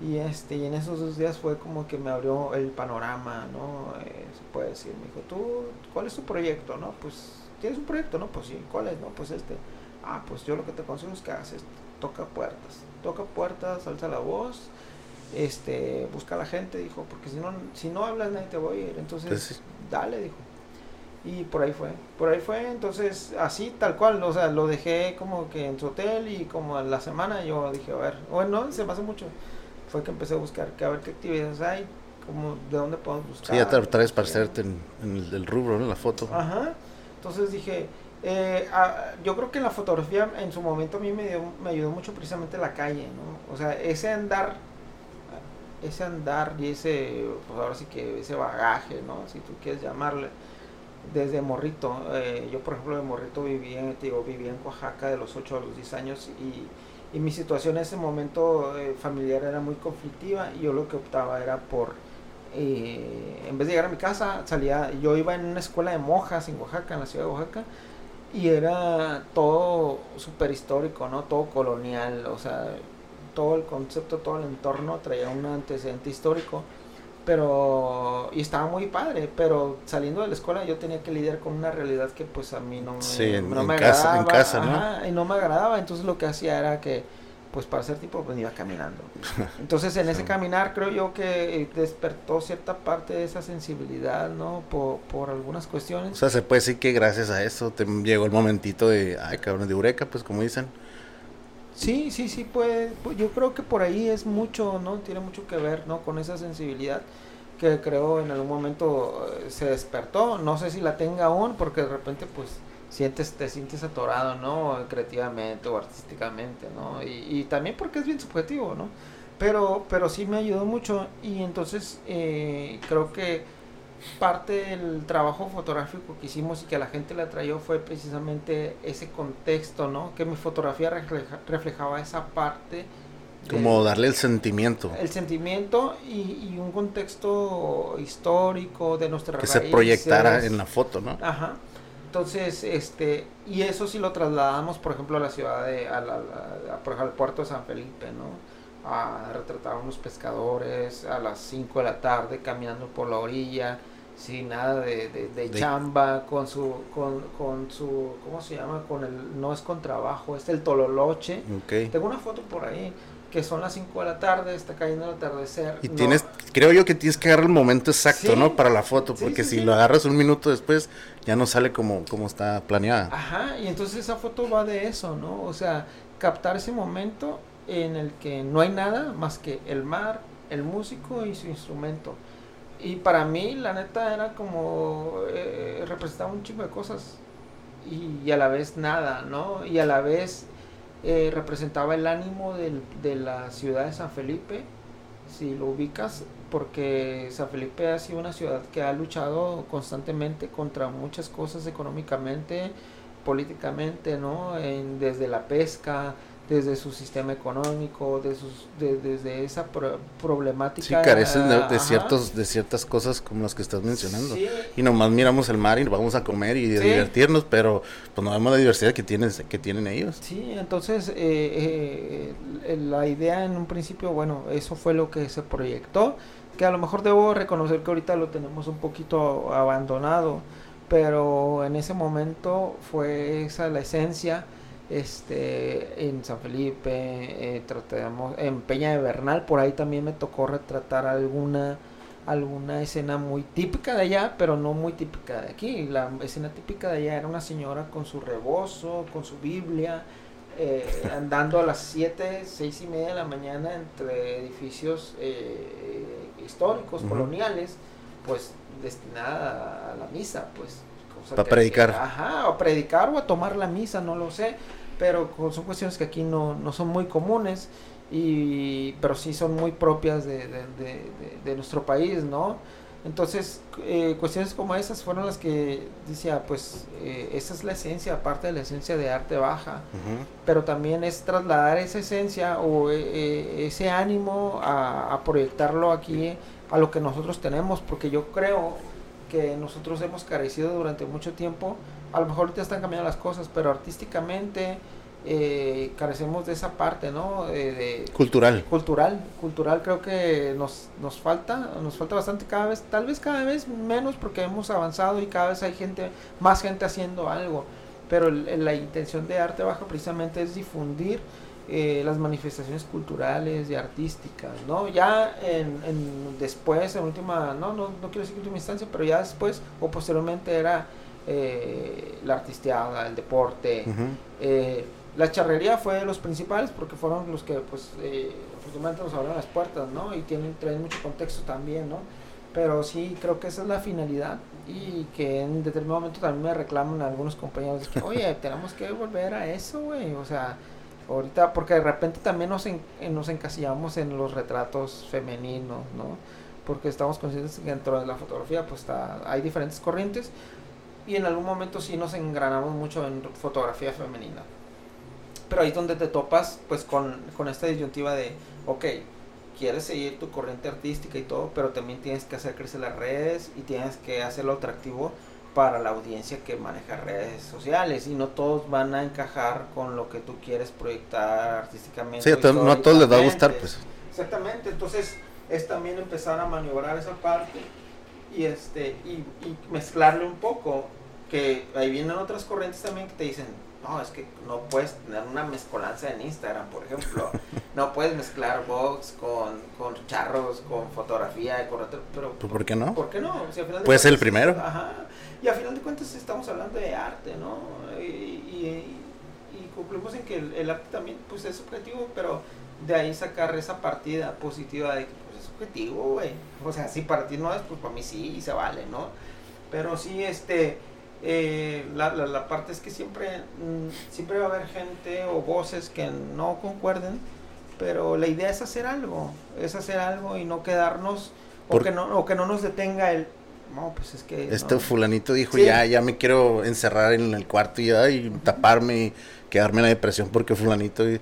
Y este, y en esos dos días fue como que me abrió el panorama, ¿no? Eh, se puede decir, me dijo, tú, ¿cuál es tu proyecto, no? Pues, ¿tienes un proyecto? No, pues sí, ¿cuál es? No, pues este. Ah, pues yo lo que te aconsejo es que hagas esto, toca puertas, toca puertas, alza la voz, este, busca a la gente, dijo, porque si no, si no hablas nadie te va a ir, entonces, dale, dijo. Y por ahí fue, por ahí fue, entonces así tal cual, o sea, lo dejé como que en su hotel y como a la semana yo dije, a ver, bueno, se me hace mucho, fue que empecé a buscar, que a ver qué actividades hay, como de dónde podemos buscar. Sí, ya te traes para hacerte en, en el, el rubro. En la foto. Ajá, entonces dije, eh, ah, yo creo que en la fotografía en su momento a mí me, dio, me ayudó mucho precisamente la calle, ¿no? O sea, ese andar, ese andar y ese, pues ahora sí que ese bagaje, ¿no? Si tú quieres llamarle, desde morrito. Eh, yo, por ejemplo, de morrito vivía, te digo, vivía en Oaxaca de los 8 a los 10 años y, y mi situación en ese momento eh, familiar era muy conflictiva y yo lo que optaba era por, eh, en vez de llegar a mi casa, salía, yo iba en una escuela de monjas en Oaxaca, en la ciudad de Oaxaca, y era todo súper histórico, ¿no? Todo colonial, o sea, todo el concepto, todo el entorno traía un antecedente histórico pero y estaba muy padre pero saliendo de la escuela yo tenía que lidiar con una realidad que pues a mí no me, Sí, en- no en me casa- en agradaba casa, ¿no? ajá, y no me agradaba. Entonces lo que hacía era que pues para ser tipo pues iba caminando. Entonces en ese caminar creo yo que eh, despertó cierta parte de esa sensibilidad no por, por algunas O cuestiones sea, se puede decir que gracias a eso te llegó el momentito de, ay, cabrón, de eureka, pues como dicen. Sí, sí, sí, pues, pues, yo creo que por ahí es mucho, ¿no? Tiene mucho que ver, ¿no? Con esa sensibilidad que creo en algún momento eh, se despertó. No sé si la tenga aún, porque de repente, pues, sientes, te sientes atorado, ¿no? Creativamente o artísticamente, ¿no? Y, y también porque es bien subjetivo, ¿no? Pero, pero sí me ayudó mucho y entonces eh, creo que parte del trabajo fotográfico que hicimos y que a la gente le atrayó fue precisamente ese contexto, ¿no? Que mi fotografía refleja- reflejaba esa parte. de- Como darle el sentimiento. el sentimiento y, y un contexto histórico de nuestras Que se proyectara en la foto, ¿no? Ajá. Entonces, este, y eso sí lo trasladamos, por ejemplo, a la ciudad de, a la- a- por ejemplo, al puerto de San Felipe, ¿no? A retratar a unos pescadores a las 5 de la tarde caminando por la orilla, sin nada de, de, de De- chamba, con su, con, con su, ¿cómo se llama? Con el, no es con trabajo, es el tololoche. Tengo una foto por ahí, que son las 5 de la tarde, está cayendo el atardecer. Y no- tienes, creo yo que tienes que agarrar el momento exacto, Sí. ¿no? Para la foto, porque sí, si lo agarras un minuto después, ya no sale como, como está planeada. Ajá, y entonces esa foto va de eso, ¿no? O sea, captar ese momento en el que no hay nada más que el mar, el músico y su instrumento. Y para mí, la neta, era como, eh, representaba un chingo de cosas y, a la vez nada, ¿no? Y a la vez eh, representaba el ánimo de la ciudad de San Felipe, si lo ubicas, porque San Felipe ha sido una ciudad que ha luchado constantemente contra muchas cosas económicamente, políticamente, ¿no? Desde la pesca, desde su sistema económico, de sus, de- desde esa pro- problemática. Sí, carecen de, ciertos, de ciertas cosas como las que estás mencionando. Sí, Y nomás miramos el mar y vamos a comer y a Sí. divertirnos, pero pues no vemos la diversidad que, tienen que tienen ellos. Sí, entonces eh, eh, la idea en un principio, bueno, eso fue lo que se proyectó, que a lo mejor debo reconocer que ahorita lo tenemos un poquito abandonado, pero en ese momento fue esa la esencia. Este, en San Felipe, eh, tratamos, en Peña de Bernal, por ahí también me tocó retratar alguna alguna escena muy típica de allá, pero no muy típica de aquí. La escena típica de allá era una señora con su rebozo, con su Biblia, eh, andando a las 7, 6 y media de la mañana entre edificios eh, históricos, coloniales, pues destinada a la misa, pues. Para predicar. ajá, o predicar o a tomar la misa, no lo sé, pero son cuestiones que aquí no, no son muy comunes, y, pero sí son muy propias de, de, de nuestro país, ¿no? Entonces, eh, cuestiones como esas fueron las que decía, pues eh, esa es la esencia, aparte de la esencia de arte baja, pero también es trasladar esa esencia o eh, ese ánimo a, proyectarlo aquí a lo que nosotros tenemos, porque yo creo que nosotros hemos carecido durante mucho tiempo, a lo mejor ahorita están cambiando las cosas, pero artísticamente eh, carecemos de esa parte, ¿no? de, cultural. Cultural, cultural creo que nos, nos falta, nos falta bastante cada vez, tal vez cada vez menos porque hemos avanzado y cada vez hay gente, más gente haciendo algo, pero la intención de arte baja precisamente es difundir eh, las manifestaciones culturales y artísticas, ¿no? Ya en, después, en última, no, no, no quiero decir última instancia, pero ya después o posteriormente era eh, la artisteada, el deporte, la charrería fue de los principales porque fueron los que, pues, eh, afortunadamente nos abrieron las puertas, ¿no? Y tienen, traen mucho contexto también, ¿no? Pero sí, creo que esa es la finalidad y que en determinado momento también me reclaman algunos compañeros que, oye, tenemos que volver a eso, güey. O sea, ahorita, porque de repente también nos, nos encasillamos en los retratos femeninos, ¿no? Porque estamos conscientes que dentro de la fotografía, pues, está, hay diferentes corrientes y en algún momento sí nos engranamos mucho en fotografía femenina. Pero ahí es donde te topas pues con, esta disyuntiva de, ok, quieres seguir tu corriente artística y todo, pero también tienes que hacer crecer las redes y tienes que hacerlo atractivo para la audiencia que maneja redes sociales y no todos van a encajar con lo que tú quieres proyectar artísticamente. Sí, no a todos les va a gustar, pues. Exactamente, entonces es también empezar a maniobrar esa parte y este y, y mezclarle un poco, que ahí vienen otras corrientes también que te dicen, no, es que no puedes tener una mezcolanza en Instagram, por ejemplo. no puedes mezclar box con, con charros, con fotografía, con pero ¿Por qué no? ¿Por qué no? Puede ser el primero. Ajá. Y a final de cuentas estamos hablando de arte, ¿no? Y, y, concluimos en que el, arte también pues es subjetivo, pero de ahí sacar esa partida positiva de que pues, es subjetivo, güey. O sea, si para ti no es, pues para mí sí, y se vale, ¿no? Pero sí, este eh, la, la, parte es que siempre, mm, siempre va a haber gente o voces que no concuerden, pero la idea es hacer algo, es hacer algo y no quedarnos, o, que no, o que no nos detenga el, no, pues es que... Este fulanito dijo, ya, ya me quiero encerrar en el cuarto y, y taparme y quedarme en la depresión porque fulanito... Y,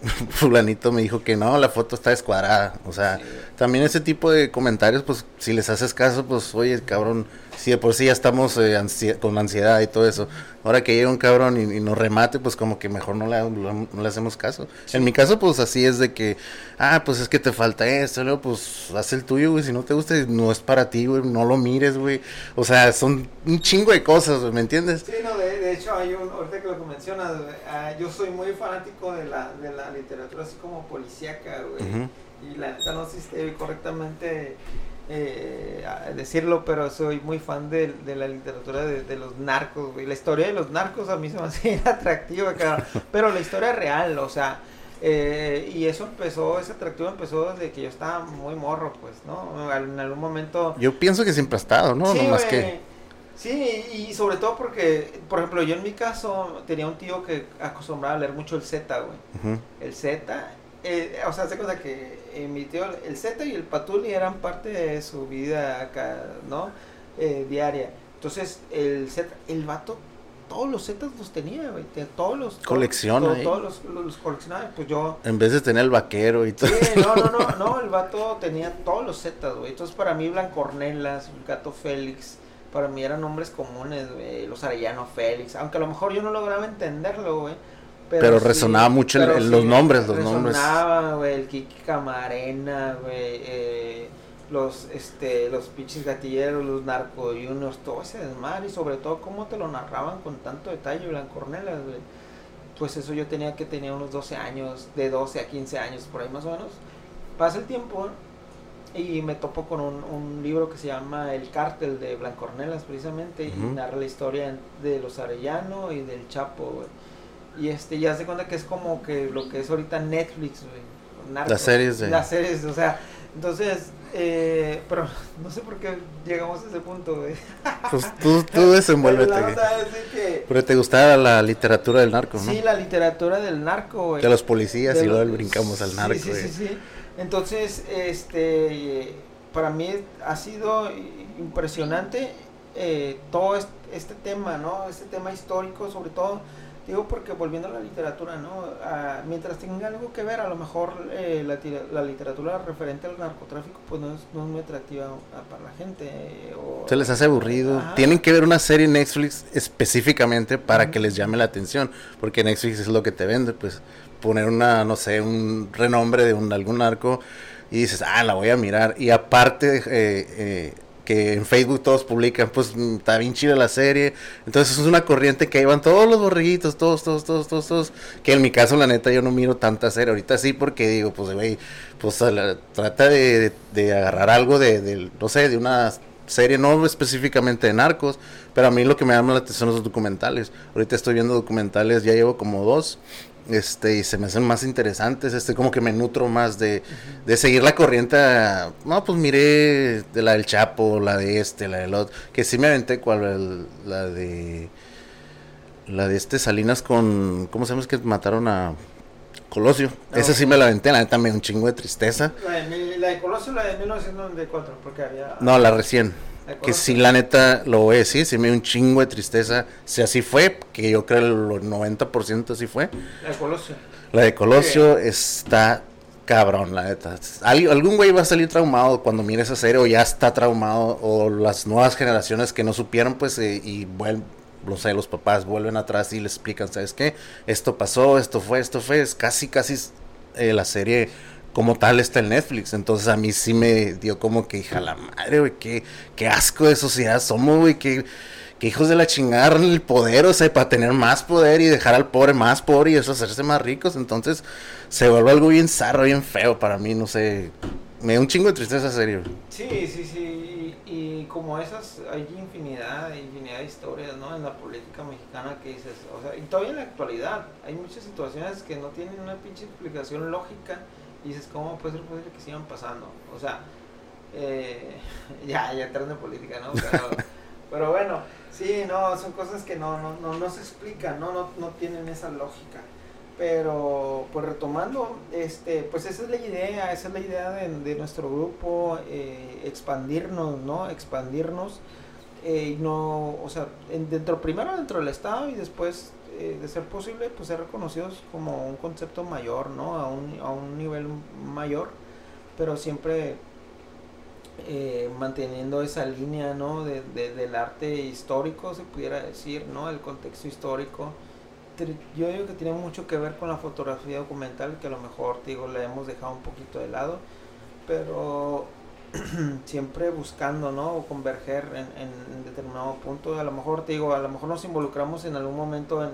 fulanito me dijo que no, la foto está descuadrada. O sea, también ese tipo de comentarios, pues si les haces caso, pues oye, cabrón, si de por sí ya estamos eh, con ansiedad y todo eso, ahora que llega un cabrón y, nos remate, pues como que mejor no le, no le hacemos caso. En mi caso, pues así es de que, ah, pues es que te falta esto, luego pues haz el tuyo, güey, si no te gusta, no es para ti, güey, no lo mires, güey. O sea, son un chingo de cosas, ¿me entiendes? Sí, no, de, hecho, hay un, ahorita que lo mencionas, ah, yo soy muy fanático de la, de la literatura así como policíaca, güey. Y la neta no sé si correctamente eh, decirlo, pero soy muy fan de, la literatura de, los narcos, La historia de los narcos a mí se me hace atractiva, pero la historia real, o sea, eh, y eso empezó, ese atractivo empezó desde que yo estaba muy morro, pues, ¿no? En algún momento... Yo pienso que siempre ha estado, ¿no? Sí, más que... Sí, y sobre todo porque, por ejemplo, yo en mi caso tenía un tío que acostumbraba a leer mucho el Z, güey. El Z, eh, o sea, se cuenta que el Z y el Patuli eran parte de su vida acá, ¿no? Eh, diaria. Entonces, el Z, el vato, todos los Zetas los tenía, güey. Todos los. Colecciona. Todos, los, los, coleccionaba. Pues yo. En vez de tener el vaquero y todo. Sí, no, no, no, no. El vato tenía todos los Zetas, güey. Entonces, para mí, Blancornelas, Gato Félix. Para mí eran nombres comunes, güey. Los Arellano Félix. Aunque a lo mejor yo no lograba entenderlo, güey pero, resonaba mucho los nombres, los nombres. Resonaba, güey, el Kiki Camarena, güey, eh, los, este, los pinches gatilleros, los narco juniors, todo ese desmadre y sobre todo cómo te lo narraban con tanto detalle, Blancornelas, güey. Pues eso yo tenía que tener unos 12 años, de 12 a 15 años, por ahí más o menos. Pasa el tiempo y me topo con un, un libro que se llama El Cártel de Blancornelas, precisamente, y narra la historia de los Arellano y del Chapo, güey Y este, ya se cuenta que es como que lo que es ahorita Netflix, güey. Las series de... Las series, o sea, entonces, eh, pero no sé por qué llegamos a ese punto, güey. Pues tú, tú desenvuélvete. Pero que- te gustaba la literatura del narco, ¿no? Sí, la literatura del narco, güey. De los policías De y luego los- brincamos al narco, Sí, sí, sí, sí. Entonces, este, para mí ha sido impresionante eh, todo est- este tema, ¿no? Este tema histórico, sobre todo, digo porque volviendo a la literatura, ¿no? Ah, mientras tenga algo que ver, a lo mejor eh, la, la literatura referente al narcotráfico, pues no es, no es muy atractiva para la gente. eh, o- Se les hace aburrido. Ajá. Tienen que ver una serie en Netflix específicamente para que les llame la atención. Porque Netflix es lo que te vende, pues. Poner una, no sé, un renombre de un, algún narco y dices, ah, la voy a mirar. Y aparte, eh, eh, que en Facebook todos publican, pues mm, está bien chida la serie. Entonces es una corriente que ahí van todos los borreguitos, todos, todos, todos, todos, todos. Que en mi caso, la neta, yo no miro tanta serie. Ahorita sí, porque digo, pues, güey, pues trata de, de- de agarrar algo de, de, no sé, de una serie, no específicamente de narcos, pero a mí lo que me llama la atención son los documentales. Ahorita estoy viendo documentales, ya llevo como dos, este, y se me hacen más interesantes, este, como que me nutro más de, de seguir la corriente. a- No, pues miré de la del Chapo, la de este, la del otro, que sí me aventé cual, el- la de, la de este Salinas con, ¿cómo se llama? Es que mataron a Colosio. Ah, Esa sí me la aventé, la neta me un chingo de tristeza. La de, la de Colosio, la de 1994, porque había... No, la recién. Que sí, la neta, lo voy a decir, sí me dio un chingo de tristeza. Si así fue, que yo creo el 90% así fue. La de Colosio. La de Colosio está cabrón, la neta. Al- algún güey va a salir traumado cuando mire esa serie o ya está traumado o las nuevas generaciones que no supieron pues eh, y vuelven, no sé, los papás vuelven atrás y les explican, ¿sabes qué? Esto pasó, esto fue, esto fue, es casi, casi eh, la serie como tal está en Netflix. Entonces a mí sí me dio como que, hija la madre, güey, qué, qué asco de sociedad somos, güey, qué, qué hijos de la chingada el poder, o sea, para tener más poder y dejar al pobre más pobre y eso hacerse más ricos. Entonces se vuelve algo bien zarro, bien feo para mí, no sé. Me da un chingo de tristeza serio. Sí, sí, sí. Y, y como esas, hay infinidad, infinidad de historias, ¿no? En la política mexicana que dices, o sea, y todavía en la actualidad, hay muchas situaciones que no tienen una pinche explicación lógica y dices, ¿cómo puede ser posible que sigan pasando? O sea, eh, ya, ya entrando en política, ¿no? Pero, pero bueno, sí, no, son cosas que no, no, no, no se explican, ¿no? No, no tienen esa lógica. Pero, pues retomando, este, pues esa es la idea, esa es la idea de, de nuestro grupo, eh, expandirnos, ¿no? Expandirnos, eh, no, o sea, en- dentro, primero dentro del Estado y después, eh, de ser posible, pues ser reconocidos como un concepto mayor, ¿no? A un, a un nivel mayor, pero siempre eh, manteniendo esa línea, ¿no? De, de- del arte histórico, se pudiera decir, ¿no? El contexto histórico yo digo que tiene mucho que ver con la fotografía documental, que a lo mejor, te digo, la hemos dejado un poquito de lado, pero siempre buscando, ¿no? O converger en, en determinado punto. A lo mejor, te digo, a lo mejor nos involucramos en algún momento en,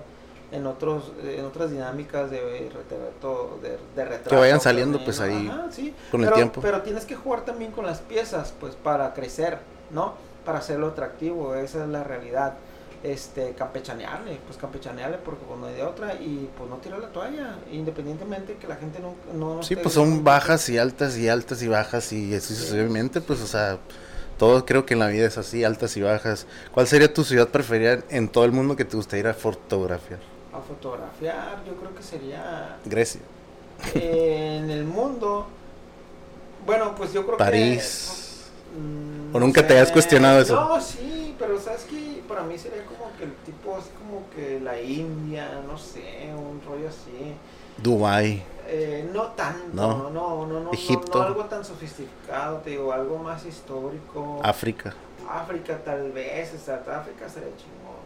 en otros en otras dinámicas de retrato, de, de retrato vayan saliendo, también, pues, ahí Ajá, sí. con el pero, tiempo. Pero tienes que jugar también con las piezas, pues, para crecer, ¿no? Para hacerlo atractivo, esa es la realidad este, campechanearle, pues campechanearle porque pues no hay de otra y pues no tirar la toalla, independientemente que la gente no... no Sí, pues son bajas y altas y altas y bajas y así Sí. sucesivamente, pues, o sea, todo creo que en la vida es así, altas y bajas. ¿Cuál sería tu ciudad preferida en todo el mundo que te gustaría ir a fotografiar? A fotografiar, yo creo que sería Grecia, eh, en el mundo, bueno, pues yo creo París. que... mm, ¿O nunca te has cuestionado eso? No, sí, pero sabes que para mí sería como que el tipo, es como que la India, no sé, un rollo así. Dubai, Eh, no tanto, No. no, no, no, no, Egipto. no algo tan sofisticado, te digo, algo más histórico. África. África tal vez, o sea, África sería chingón.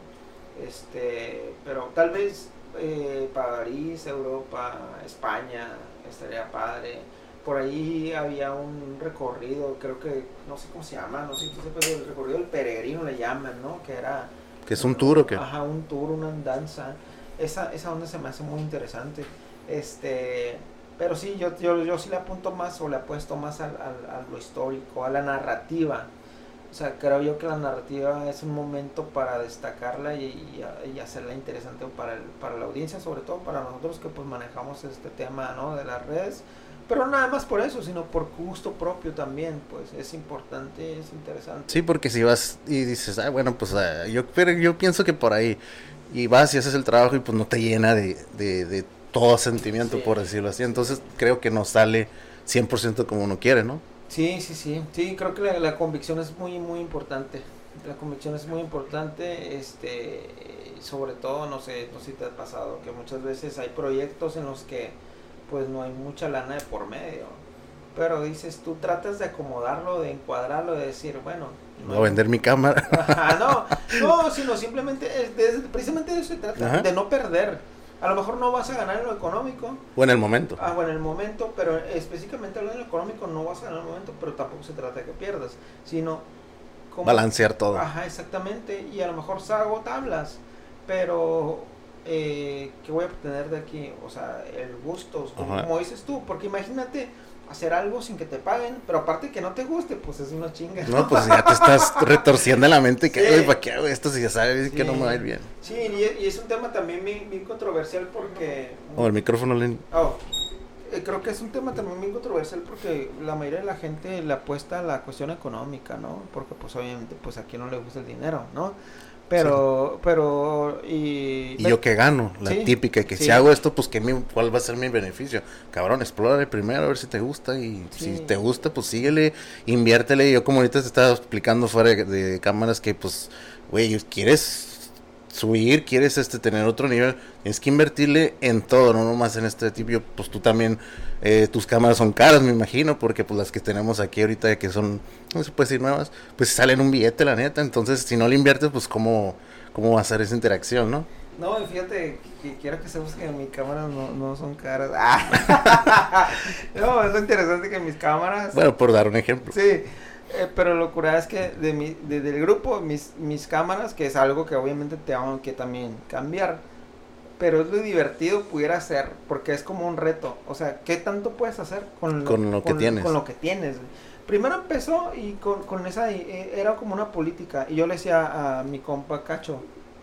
Este, pero tal vez eh, París, Europa, España, estaría padre. Por ahí había un recorrido, creo que, no sé cómo se llama, no sé si tú sepas, el recorrido del peregrino le llaman, ¿no? Que era... ¿Que es un tour o qué? Ajá, un tour, una andanza. Esa, esa onda se me hace muy interesante. Este, pero sí, yo, yo, yo sí le apunto más o le apuesto más al, al- a lo histórico, a la narrativa. O sea, creo yo que la narrativa es un momento para destacarla y, y, hacerla interesante para, el, para la audiencia, sobre todo para nosotros que pues manejamos este tema, ¿no? De las redes. Pero nada más por eso, sino por gusto propio también, pues es importante, es interesante. Sí, porque si vas y dices, ah, bueno, pues ah, yo, pero yo pienso que por ahí, y vas y haces el trabajo y pues no te llena de, de, todo sentimiento, por decirlo así. Entonces creo que no sale 100% como uno quiere, ¿no? Sí, sí, sí. Sí, creo que la, convicción es muy, muy importante. La convicción es muy importante, este, sobre todo, no sé, no sé si te ha pasado, que muchas veces hay proyectos en los que pues no hay mucha lana de por medio. Pero dices, tú tratas de acomodarlo, de encuadrarlo, de decir, bueno... No, vender mi cámara. no, no, sino simplemente, precisamente de eso se trata, de no perder. A lo mejor no vas a ganar en lo económico. O en el momento. Ah, o en el momento, pero específicamente hablando en lo económico no vas a ganar en el momento, pero tampoco se trata de que pierdas, sino... Balancear todo. Ajá, exactamente. Y a lo mejor salgo tablas, pero eh, ¿qué voy a obtener de aquí? O sea, el gusto, como, dices tú, porque imagínate hacer algo sin que te paguen, pero aparte que no te guste, pues es una chinga. No, pues ya te estás retorciendo la mente, que, ¿para qué hago esto si ya sabes que no me va a ir bien? Sí, y, es un tema también bien, controversial porque... Oh, el micrófono, Len. Oh, eh, creo que es un tema también bien controversial porque la mayoría de la gente le apuesta a la cuestión económica, ¿no? Porque pues obviamente pues a quien no le gusta el dinero, ¿no? Pero, pero, y... ¿Y yo qué gano? La típica, que si hago esto, pues ¿qué ¿cuál va a ser mi beneficio? Cabrón, explórale primero a ver si te gusta y si te gusta, pues síguele, inviértele. Yo como ahorita te estaba explicando fuera de cámaras que pues, güey, ¿quieres subir, quieres este tener otro nivel, tienes que invertirle en todo, no nomás en este tipo, pues tú también, eh, tus cámaras son caras, me imagino, porque pues las que tenemos aquí ahorita que son, no se puede decir nuevas, pues salen un billete, la neta, entonces si no le inviertes, pues cómo, cómo va a ser esa interacción, ¿no? No, fíjate, que quiero que sepas que mis cámaras no, no son caras. no, es interesante que mis cámaras... Bueno, por dar un ejemplo. Sí. Eh, pero lo curada es que de mi, del grupo, mis, mis cámaras, que es algo que obviamente tengo que también cambiar, pero es lo divertido pudiera ser, porque es como un reto. O sea, ¿qué tanto puedes hacer con lo, que tienes? Con lo que tienes. Primero empezó y con, con esa, eh, era como una política. Y yo le decía a mi compa Cacho,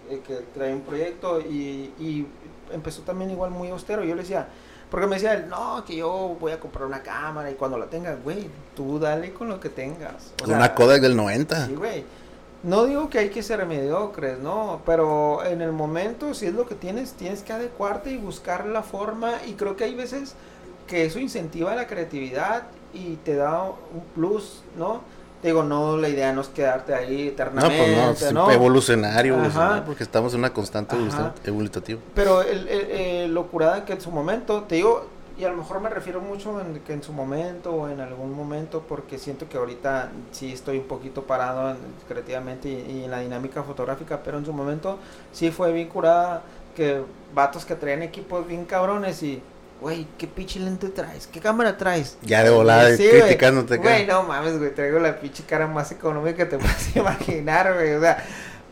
eh, que trae un proyecto, y, y empezó también igual muy austero. Yo le decía, porque me decía él, no, que yo voy a comprar una cámara y cuando la tengas, güey, tú dale con lo que tengas. una Kodak del 90. Sí, güey. No digo que hay que ser mediocres, ¿no? Pero en el momento, si es lo que tienes, tienes que adecuarte y buscar la forma. Y creo que hay veces que eso incentiva la creatividad y te da un plus, ¿no? Digo, no, la idea no es quedarte ahí eternamente. No, pues no, evolucionario, porque estamos en una constante evolutiva. Pero el, el, lo curada que en su momento, te digo, y a lo mejor me refiero mucho en, que en su momento o en algún momento, porque siento que ahorita sí estoy un poquito parado creativamente y, y, en la dinámica fotográfica, pero en su momento sí fue bien curada que vatos que traían equipos bien cabrones y güey, ¿qué pinche lente traes? ¿Qué cámara traes? Ya de volada, sí, criticándote. Güey, no mames, güey, traigo la pinche cara más económica que te puedes imaginar, güey, o sea,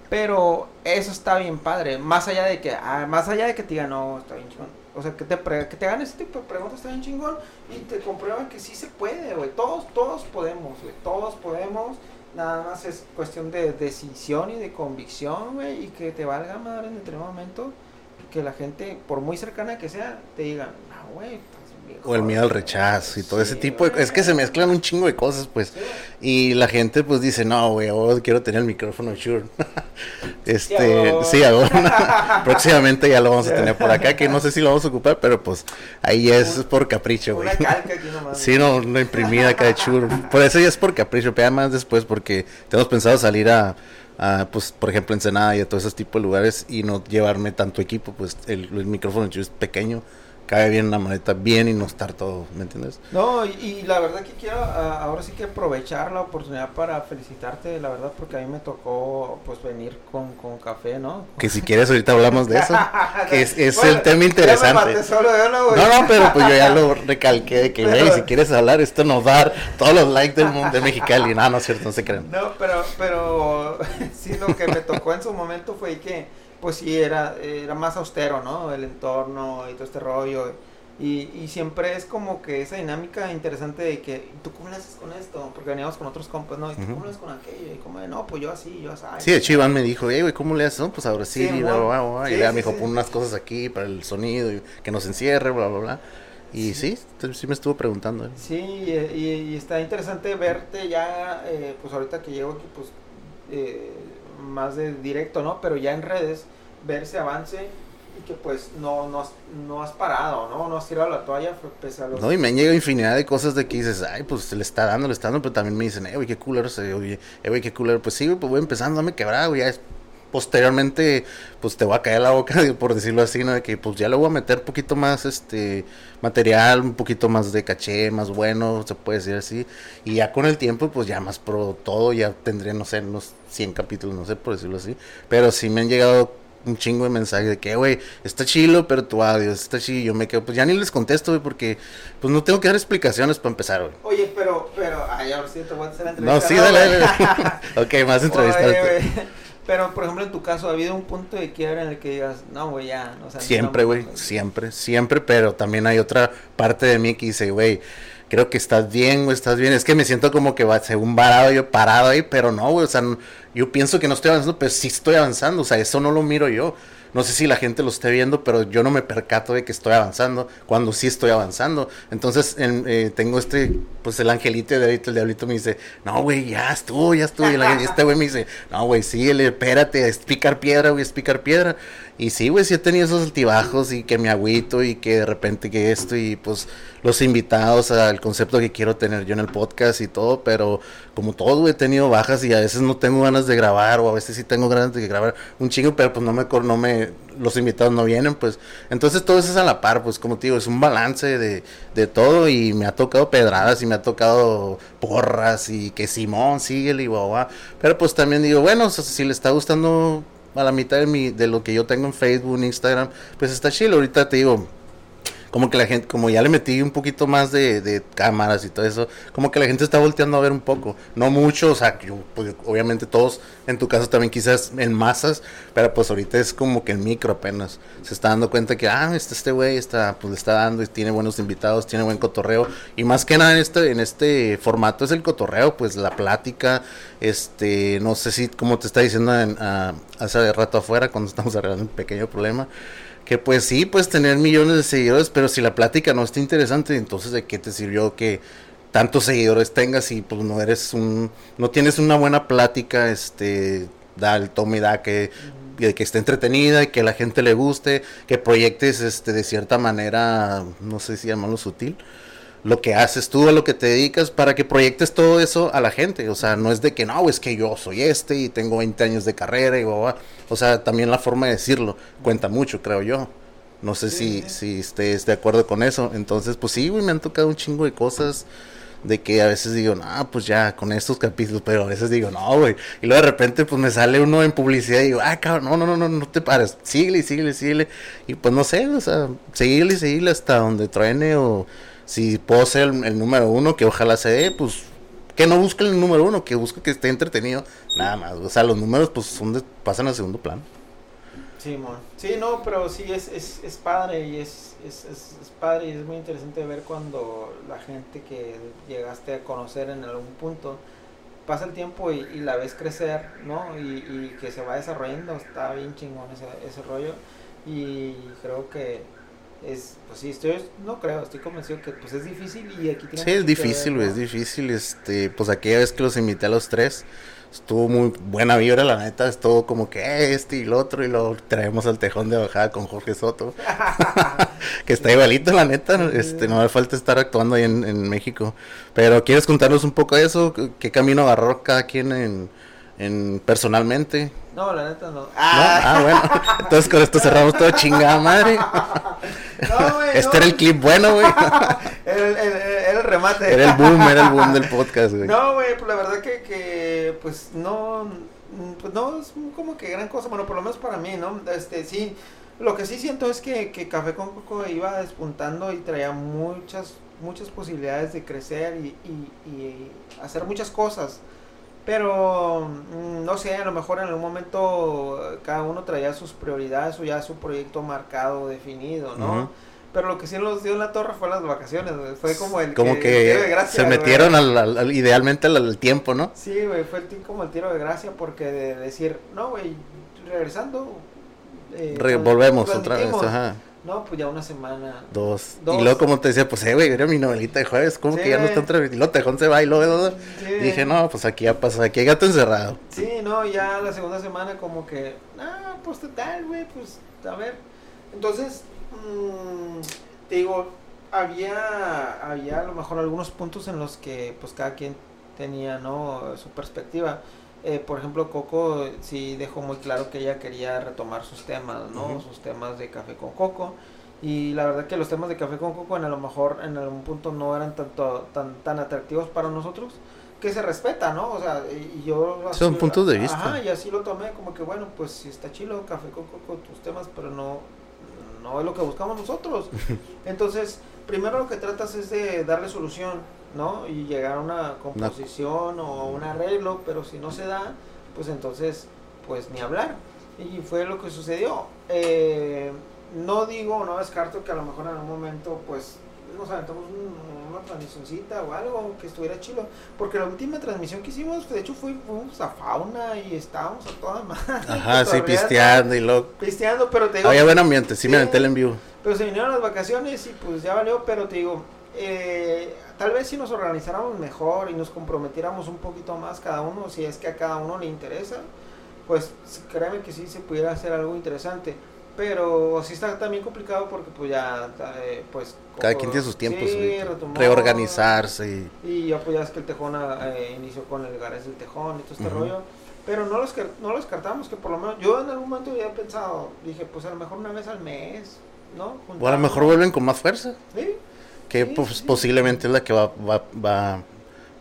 pero eso está bien padre, más allá de que, ah, más allá de que te digan, no, está bien chingón, o sea, que te, que te hagan ese tipo de preguntas está bien chingón y te comprueban que sí se puede, güey, todos, todos podemos, güey, todos podemos, nada más es cuestión de decisión y de convicción, güey, y que te valga madre en determinado momento que la gente, por muy cercana que sea, te diga, güey, o el miedo al rechazo y todo ese tipo de es que se mezclan un chingo de cosas pues. Y la gente pues dice no güey quiero tener el micrófono Shure este sí, ahora próximamente ya lo vamos a tener por acá que no sé si lo vamos a ocupar pero pues ahí es por capricho güey. sí no una imprimida acá de Shure. Por eso ya es por capricho pero además después porque tenemos pensado salir a pues por ejemplo Ensenada y a todos esos tipos de lugares y no llevarme tanto equipo, pues el, el micrófono es pequeño cae bien la maleta bien y no estar todo, ¿me entiendes? No, y, la verdad que quiero ahora sí que aprovechar la oportunidad para felicitarte, la verdad, porque a mí me tocó pues venir con, con café, ¿no? Que si quieres ahorita hablamos de eso, que es, es el tema interesante. no, no, pero pues yo ya lo recalqué de que, güey, si quieres hablar, esto nos va a dar todos los likes del mundo de Mexicali, no, no es cierto, no se crean. No, pero, pero sí, lo que me tocó en su momento fue que pues sí, era, era más austero, ¿no? El entorno y todo este rollo. Y, y siempre es como que esa dinámica interesante de que, ¿tú cómo le haces con esto? Porque veníamos con otros compas, ¿no? ¿Y tú cómo le haces con aquello? Y como, no, pues yo así, yo así. Sí, de hecho Iván me dijo, hey, güey, ¿cómo le haces? No, pues ahora sí, y bla, bla, bla, y me dijo, pon unas cosas aquí para el sonido, y que nos encierre, bla, bla, bla. Y sí, sí, me estuvo preguntando. Sí, y, está interesante verte ya, eh, pues ahorita que llego aquí, pues eh, más de directo, ¿no? Pero ya en redes, ver ese avance y que pues no, no, has, no has parado, ¿no? No has tirado la toalla pese a los... No, y me han llegado infinidad de cosas de que dices, ay, pues se le está dando, le está dando, pero también me dicen, eh, güey, qué culero, oye, eh, güey, qué culero. Pues sí, pues voy empezando, me quebrado, güey, ya es posteriormente pues te va a caer la boca por decirlo así, ¿no? De que pues ya le voy a meter un poquito más este material, un poquito más de caché, más bueno, se puede decir así. Y ya con el tiempo pues ya más pro todo, ya tendría, no sé, unos 100 capítulos, no sé por decirlo así. Pero sí me han llegado un chingo de mensajes de que, güey, está chilo, pero tu audio está chido. Yo me quedo, pues ya ni les contesto, güey, porque pues no tengo que dar explicaciones para empezar, güey. Oye, pero, pero, ay, ahora sí te voy a hacer la entrevista. No, sí, dale, dale. ok, más entrevistas. Pero, por ejemplo, en tu caso, ¿ha habido un punto de quiebra en el que digas, no, güey, ya? O sea, siempre, güey, siempre, siempre, pero también hay otra parte de mí que dice, güey, creo que estás bien, güey, estás bien. Es que me siento como que va según varado yo parado ahí, pero no, güey, o sea, yo pienso que no estoy avanzando, pero sí estoy avanzando, o sea, eso no lo miro yo. No sé si la gente lo esté viendo, pero yo no me percato de que estoy avanzando cuando sí estoy avanzando. Entonces eh, tengo este, pues el angelito de ahorita, el diablito me dice, no, güey, ya estuvo, ya estuvo. Y este güey me dice, no, güey, síguele, espérate, es picar piedra, güey, es picar piedra. Y sí, güey, sí he tenido esos altibajos y que me agüito y que de repente que esto y pues los invitados al concepto que quiero tener yo en el podcast y todo, pero como todo, güey, he tenido bajas y a veces no tengo ganas de grabar o a veces sí tengo ganas de grabar un chingo, pero pues no me, no me, los invitados no vienen, pues. Entonces todo eso es a la par, pues como te digo, es un balance de, de todo y me ha tocado pedradas y me ha tocado porras y que Simón, síguele y guau, Pero pues también digo, bueno, si le está gustando a la mitad de, mi, de lo que yo tengo en Facebook, Instagram, pues está chido. Ahorita te digo, como que la gente, como ya le metí un poquito más de, cámaras y todo eso, como que la gente está volteando a ver un poco, no mucho, o sea, yo, pues, obviamente todos en tu caso también quizás en masas, pero pues ahorita es como que el micro apenas, se está dando cuenta que, ah, este, este güey está, pues le está dando y tiene buenos invitados, tiene buen cotorreo, y más que nada en este, en este formato es el cotorreo, pues la plática, este, no sé si, como te está diciendo hace rato afuera, cuando estamos arreglando un pequeño problema, que pues sí, puedes tener millones de seguidores, pero si la plática no está interesante, entonces ¿de qué te sirvió que tantos seguidores tengas y pues no eres un, no tienes una buena plática, este, da el tome da que, que esté entretenida y que la gente le guste, que proyectes este de cierta manera, no sé si llamarlo sutil, lo que haces tú, a lo que te dedicas, para que proyectes todo eso a la gente. O sea, no es de que no, es que yo soy este y tengo 20 años de carrera y O sea, también la forma de decirlo cuenta mucho, creo yo. No sé si, si estés de acuerdo con eso. Entonces, pues sí, güey, me han tocado un chingo de cosas de que a veces digo, no, pues ya con estos capítulos, pero a veces digo, no, güey. Y luego de repente, pues me sale uno en publicidad y digo, ah, cabrón, no, no, no, no, no te pares, síguele, síguele, síguele. Y pues no sé, o sea, síguele, síguele hasta donde truene o si puedo ser el, número uno, que ojalá se dé, pues que no busque el número uno, que busque que esté entretenido, nada más. O sea, los números pues son de, pasan al segundo plano. Sí, sí, no, pero sí es, es, es padre y es, es, es, padre y es muy interesante ver cuando la gente que llegaste a conocer en algún punto pasa el tiempo y, la ves crecer, ¿no? Y, y, que se va desarrollando, está bien chingón ese, ese rollo y creo que es, pues sí, estoy, no creo, estoy convencido que pues es difícil y aquí tiene Sí, es difícil, es difícil, este, pues aquella vez que los invité a los tres, estuvo muy buena vibra, la neta, estuvo como que eh, este y el otro, y lo traemos al tejón de bajada con Jorge Soto, que está igualito, la neta, este, no me falta estar actuando ahí en, en México, pero ¿quieres contarnos un poco de eso? ¿Qué camino agarró cada quien en, en personalmente? No, la neta no. Ah, ah bueno. Entonces con esto cerramos todo chingada madre. No, güey. Este era el clip bueno, güey. era, el, el remate. Era el boom, era el boom del podcast, güey. No, güey, pues la verdad que, que pues no, pues no es como que gran cosa, bueno, por lo menos para mí, ¿no? Este, sí, lo que sí siento es que, que Café con Coco iba despuntando y traía muchas, muchas posibilidades de crecer y, y, y hacer muchas cosas. Pero, mm, no sé, a lo mejor en algún momento cada uno traía sus prioridades o ya su proyecto marcado, definido, ¿no? Pero lo que sí nos dio en la torre fue las vacaciones, güey. Fue como el, Como el que tiro de gracia, se metieron al, al- al- idealmente al, al tiempo, ¿no? Sí, güey, fue el como el tiro de gracia porque de decir, no, güey, regresando. eh, Re- trans- volvemos otra vez, ajá. No, pues ya una semana. Dos. Dos. Y luego como te decía, pues eh, güey, era mi novelita de jueves, como Sí, que ya no está otra Y luego Tejón se va y luego... Sí. Y dije, no, pues aquí ya pasa, aquí hay gato encerrado. Sí, no, ya la segunda semana como que, ah, pues total, güey, pues a ver. Entonces, mm, te digo, había, había a lo mejor algunos puntos en los que pues cada quien tenía, ¿no? Su perspectiva. Eh, por ejemplo, Coco sí dejó muy claro que ella quería retomar sus temas, ¿no? Sus temas de Café con Coco. Y la verdad que los temas de Café con Coco en a lo mejor en algún punto no eran tanto tan tan atractivos para nosotros que se respeta, ¿no? O sea, y yo así- Son puntos de vista. Ajá, y así lo tomé como que bueno, pues si está chilo Café con Coco tus temas, pero no no es lo que buscamos nosotros. Entonces, primero lo que tratas es de darle solución, ¿no? Y llegar a una composición o un arreglo, pero si no se da, pues entonces, pues ni hablar. Y fue lo que sucedió. Eh, no digo, no descarto que a lo mejor en algún momento, pues, nos aventamos un- una transmisioncita o algo que estuviera chilo. Porque la última transmisión que hicimos, de hecho, fue, fuimos a Fauna y estábamos a toda madre. Ajá, sí, pisteando y luego... Pisteando, pero te digo, Había buen ambiente, sí, me Sí. aventé el envío. pero se vinieron las vacaciones y pues ya valió, pero te digo, eh, tal vez si nos organizáramos mejor y nos comprometiéramos un poquito más cada uno, si es que a cada uno le interesa, pues créeme que sí se pudiera hacer algo interesante. Pero sí está también complicado porque pues ya, eh, pues... Cada Coco- quien tiene sus tiempos, sí, retomó, reorganizarse y... Y ya pues ya es que el Tejón eh, inició con el Gares del Tejón y todo este Ujú. rollo. Pero no los, no los descartamos que por lo menos, yo en algún momento había pensado, dije pues a lo mejor una vez al mes, ¿no? O a lo mejor vuelven con más fuerza, Sí, que Sí, pues, sí. posiblemente es la que va, va, va,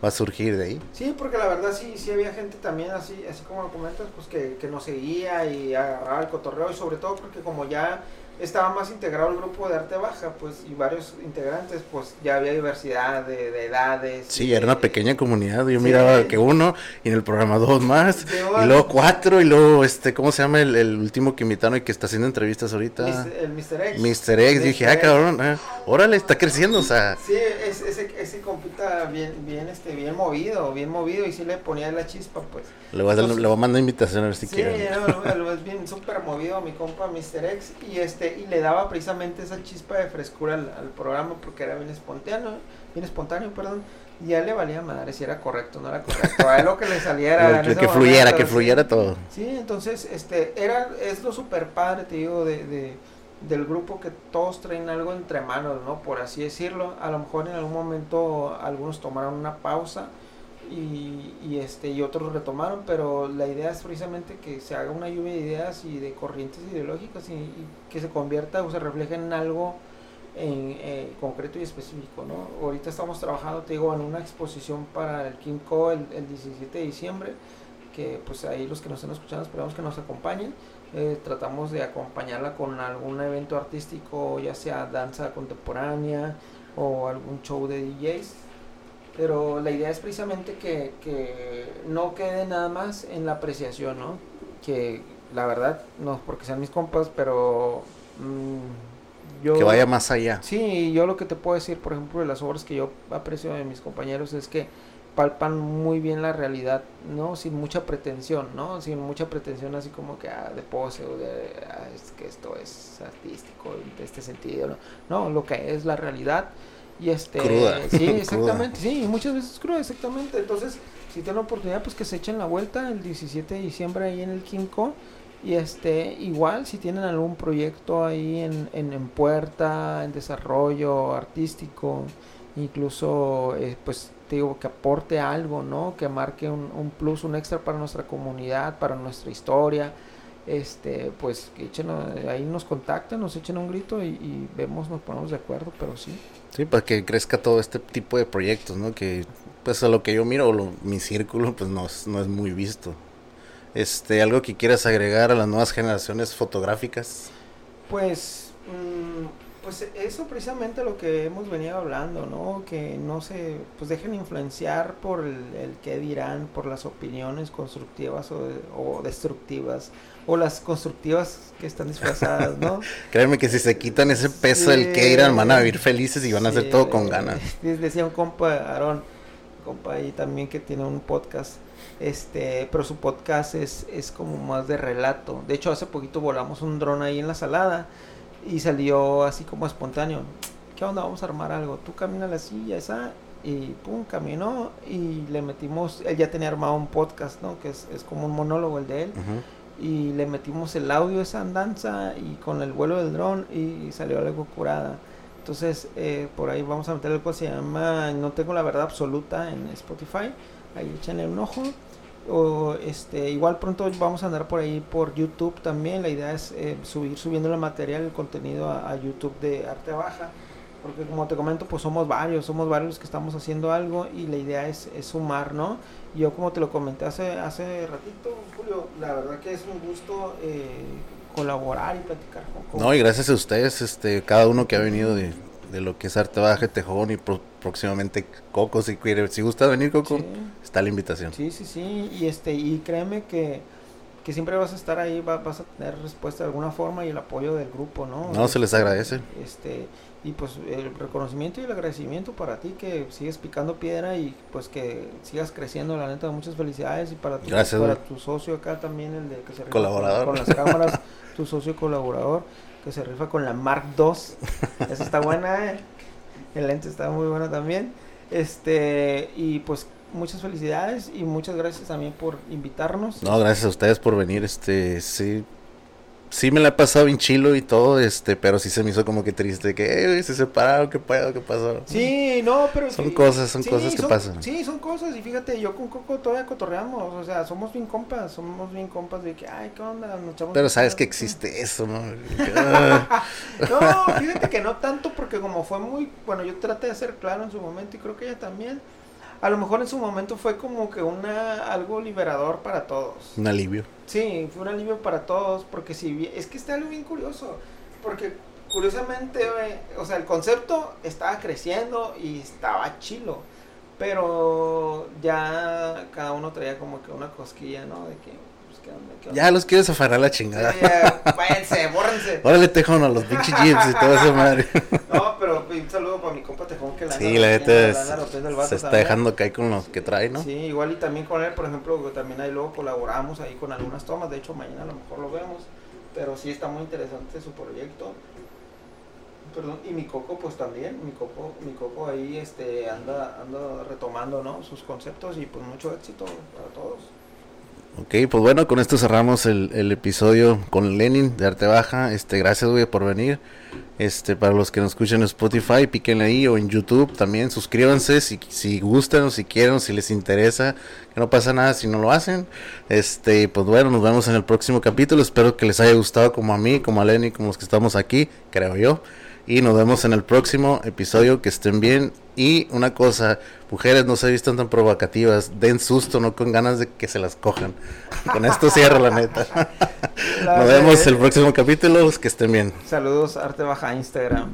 va a surgir de ahí. Sí, porque la verdad sí, sí había gente también así, así como lo comentas, pues que, que nos seguía y agarraba el cotorreo y sobre todo porque como ya estaba más integrado el grupo de arte baja, pues y varios integrantes, pues ya había diversidad de, de edades. Sí, era una de- pequeña comunidad. Yo Sí. miraba que uno, y en el programa dos más, Sí, y luego cuatro, y luego, este, ¿cómo se llama el, el último que invitaron y que está haciendo entrevistas ahorita? El Mr. X. Mr. X. Yo dije, Mr. ah, cabrón, ah, órale, está creciendo, o sea, Sí, es, ese, ese compita bien, bien, este, bien movido, bien movido y sí le ponía la chispa, pues. le voy a, le voy a mandar invitación a ver si Sí, quieren. no, no, es bien súper movido mi compa Mr. X y este y le daba precisamente esa chispa de frescura al, al programa porque era bien espontáneo, bien espontáneo, perdón, y a él le valía madre si era correcto o no era correcto, a él lo que le saliera que, que fluyera, momento, que fluyera todo. Sí, entonces este era es lo súper padre, te digo, de, de- del grupo que todos traen algo entre manos, ¿no? Por así decirlo. A lo mejor en algún momento algunos tomaron una pausa y, y este y otros retomaron, pero la idea es precisamente que se haga una lluvia de ideas y de corrientes ideológicas y, que se convierta o se refleje en algo en eh, concreto y específico, ¿no? Ahorita estamos trabajando, te digo, en una exposición para el Kimco el, el 17 de diciembre que pues ahí los que nos están escuchando esperamos que nos acompañen. Eh, tratamos de acompañarla con algún evento artístico, ya sea danza contemporánea o algún show de DJs. Pero la idea es precisamente que, que no quede nada más en la apreciación, ¿no? Que la verdad, no porque sean mis compas, pero mm, yo... Que vaya más allá. Sí, yo lo que te puedo decir, por ejemplo, de las obras que yo aprecio de mis compañeros es que palpan muy bien la realidad, ¿no? Sin mucha pretensión, ¿no? Sin mucha pretensión así como que ah, de pose o de ah, es que esto es artístico de este sentido, ¿no? No, lo que es la realidad y este Cruda, sí, cruda. exactamente, sí, y muchas veces cruda, exactamente. Entonces, si tienen oportunidad pues que se echen la vuelta el 17 de diciembre ahí en el Quinco y este, igual si tienen algún proyecto ahí en, en, en puerta, en desarrollo artístico, incluso eh, pues te digo que aporte algo, ¿no? Que marque un, un, plus, un extra para nuestra comunidad, para nuestra historia. Este, pues que echen, ahí nos contacten, nos echen un grito y, y vemos, nos ponemos de acuerdo, pero sí. Sí, para que crezca todo este tipo de proyectos, ¿no? Que pues a lo que yo miro, mi círculo, pues no no es muy visto. Este, algo que quieras agregar a las nuevas generaciones fotográficas. Pues, mmm, Pues eso precisamente lo que hemos venido hablando, ¿no? Que no se, pues dejen influenciar por el, el qué dirán, por las opiniones constructivas o, o, destructivas, o las constructivas que están disfrazadas, ¿no? Créeme que si se quitan ese peso del qué dirán, van a vivir felices y van a hacer todo con ganas. Decía un compa, Aarón, compa ahí también que tiene un podcast, este, pero su podcast es, es como más de relato. De hecho, hace poquito volamos un dron ahí en la salada y salió así como espontáneo. ¿Qué onda? Vamos a armar algo. Tú camina la silla esa y pum, caminó y le metimos, él ya tenía armado un podcast, ¿no? Que es, es como un monólogo el de él. Y le metimos el audio esa andanza y con el vuelo del dron y, salió algo curada. Entonces, eh, por ahí vamos a meter algo que se llama No tengo la verdad absoluta en Spotify. Ahí échenle un ojo o este igual pronto vamos a andar por ahí por YouTube también la idea es eh, subir subiendo el material el contenido a, YouTube de arte baja porque como te comento pues somos varios somos varios que estamos haciendo algo y la idea es, sumar no yo como te lo comenté hace hace ratito Julio la verdad que es un gusto eh, colaborar y platicar con, no y gracias a ustedes este cada uno que ha venido de, de lo que es arte baja tejón y próximamente Coco si quiere si gusta venir Coco está la invitación. Sí, sí, sí, y este y créeme que, que siempre vas a estar ahí, vas a tener respuesta de alguna forma y el apoyo del grupo, ¿no? No, se les agradece. Este, y pues el reconocimiento y el agradecimiento para ti que sigues picando piedra y pues que sigas creciendo, la neta, muchas felicidades y para tu, para tu socio acá también, el de que se rifa colaborador. Con, las cámaras, tu socio colaborador que se rifa con la Mark II, esa está buena, ¿eh? el lente está muy bueno también, este, y pues muchas felicidades y muchas gracias también por invitarnos. No, gracias a ustedes por venir, este, sí, sí me la he pasado bien chilo y todo, este, pero sí se me hizo como que triste, que eh, se separaron, qué pedo, qué pasó. Sí, no, pero son cosas, son cosas que pasan. Sí, son cosas y fíjate, yo con Coco todavía cotorreamos, o sea, somos bien compas, somos bien compas de que, ay, qué onda, nos echamos Pero sabes que existe eso, ¿no? no, fíjate que no tanto porque como fue muy, bueno, yo traté de ser claro en su momento y creo que ella también a lo mejor en su momento fue como que una algo liberador para todos. Un alivio. Sí, fue un alivio para todos, porque si es que está algo bien curioso, porque curiosamente, o sea, el concepto estaba creciendo y estaba chilo, pero ya cada uno traía como que una cosquilla, ¿no? De que ya los quieres afanar la chingada. váyanse, bórrense. Órale, Tejón, a los pinches jeeps y toda esa madre. no, pero un saludo para mi compa Tejón que la Sí, la neta se está dejando caer con los que trae, ¿no? Sí, igual y también con él, por ejemplo, también ahí luego colaboramos ahí con algunas tomas. De hecho, mañana a lo mejor lo vemos. Pero sí está muy interesante su proyecto. Perdón, y mi coco pues también, mi coco, mi coco ahí este anda, anda retomando ¿no? sus conceptos y pues mucho éxito para todos. Ok, pues bueno, con esto cerramos el, el, episodio con Lenin de Arte Baja. Este, gracias, güey, por venir. Este, para los que nos escuchan en Spotify, piquen ahí o en YouTube también, suscríbanse si, si gustan o si quieren o si les interesa, que no pasa nada si no lo hacen. Este, pues bueno, nos vemos en el próximo capítulo. Espero que les haya gustado como a mí, como a Lenny, como los que estamos aquí, creo yo. Y nos vemos en el próximo episodio. Que estén bien. Y una cosa, mujeres no se vistan tan provocativas. Den susto, no con ganas de que se las cojan. Con esto cierro la neta. nos vemos el próximo capítulo. Que estén bien. Saludos, Arte Baja Instagram.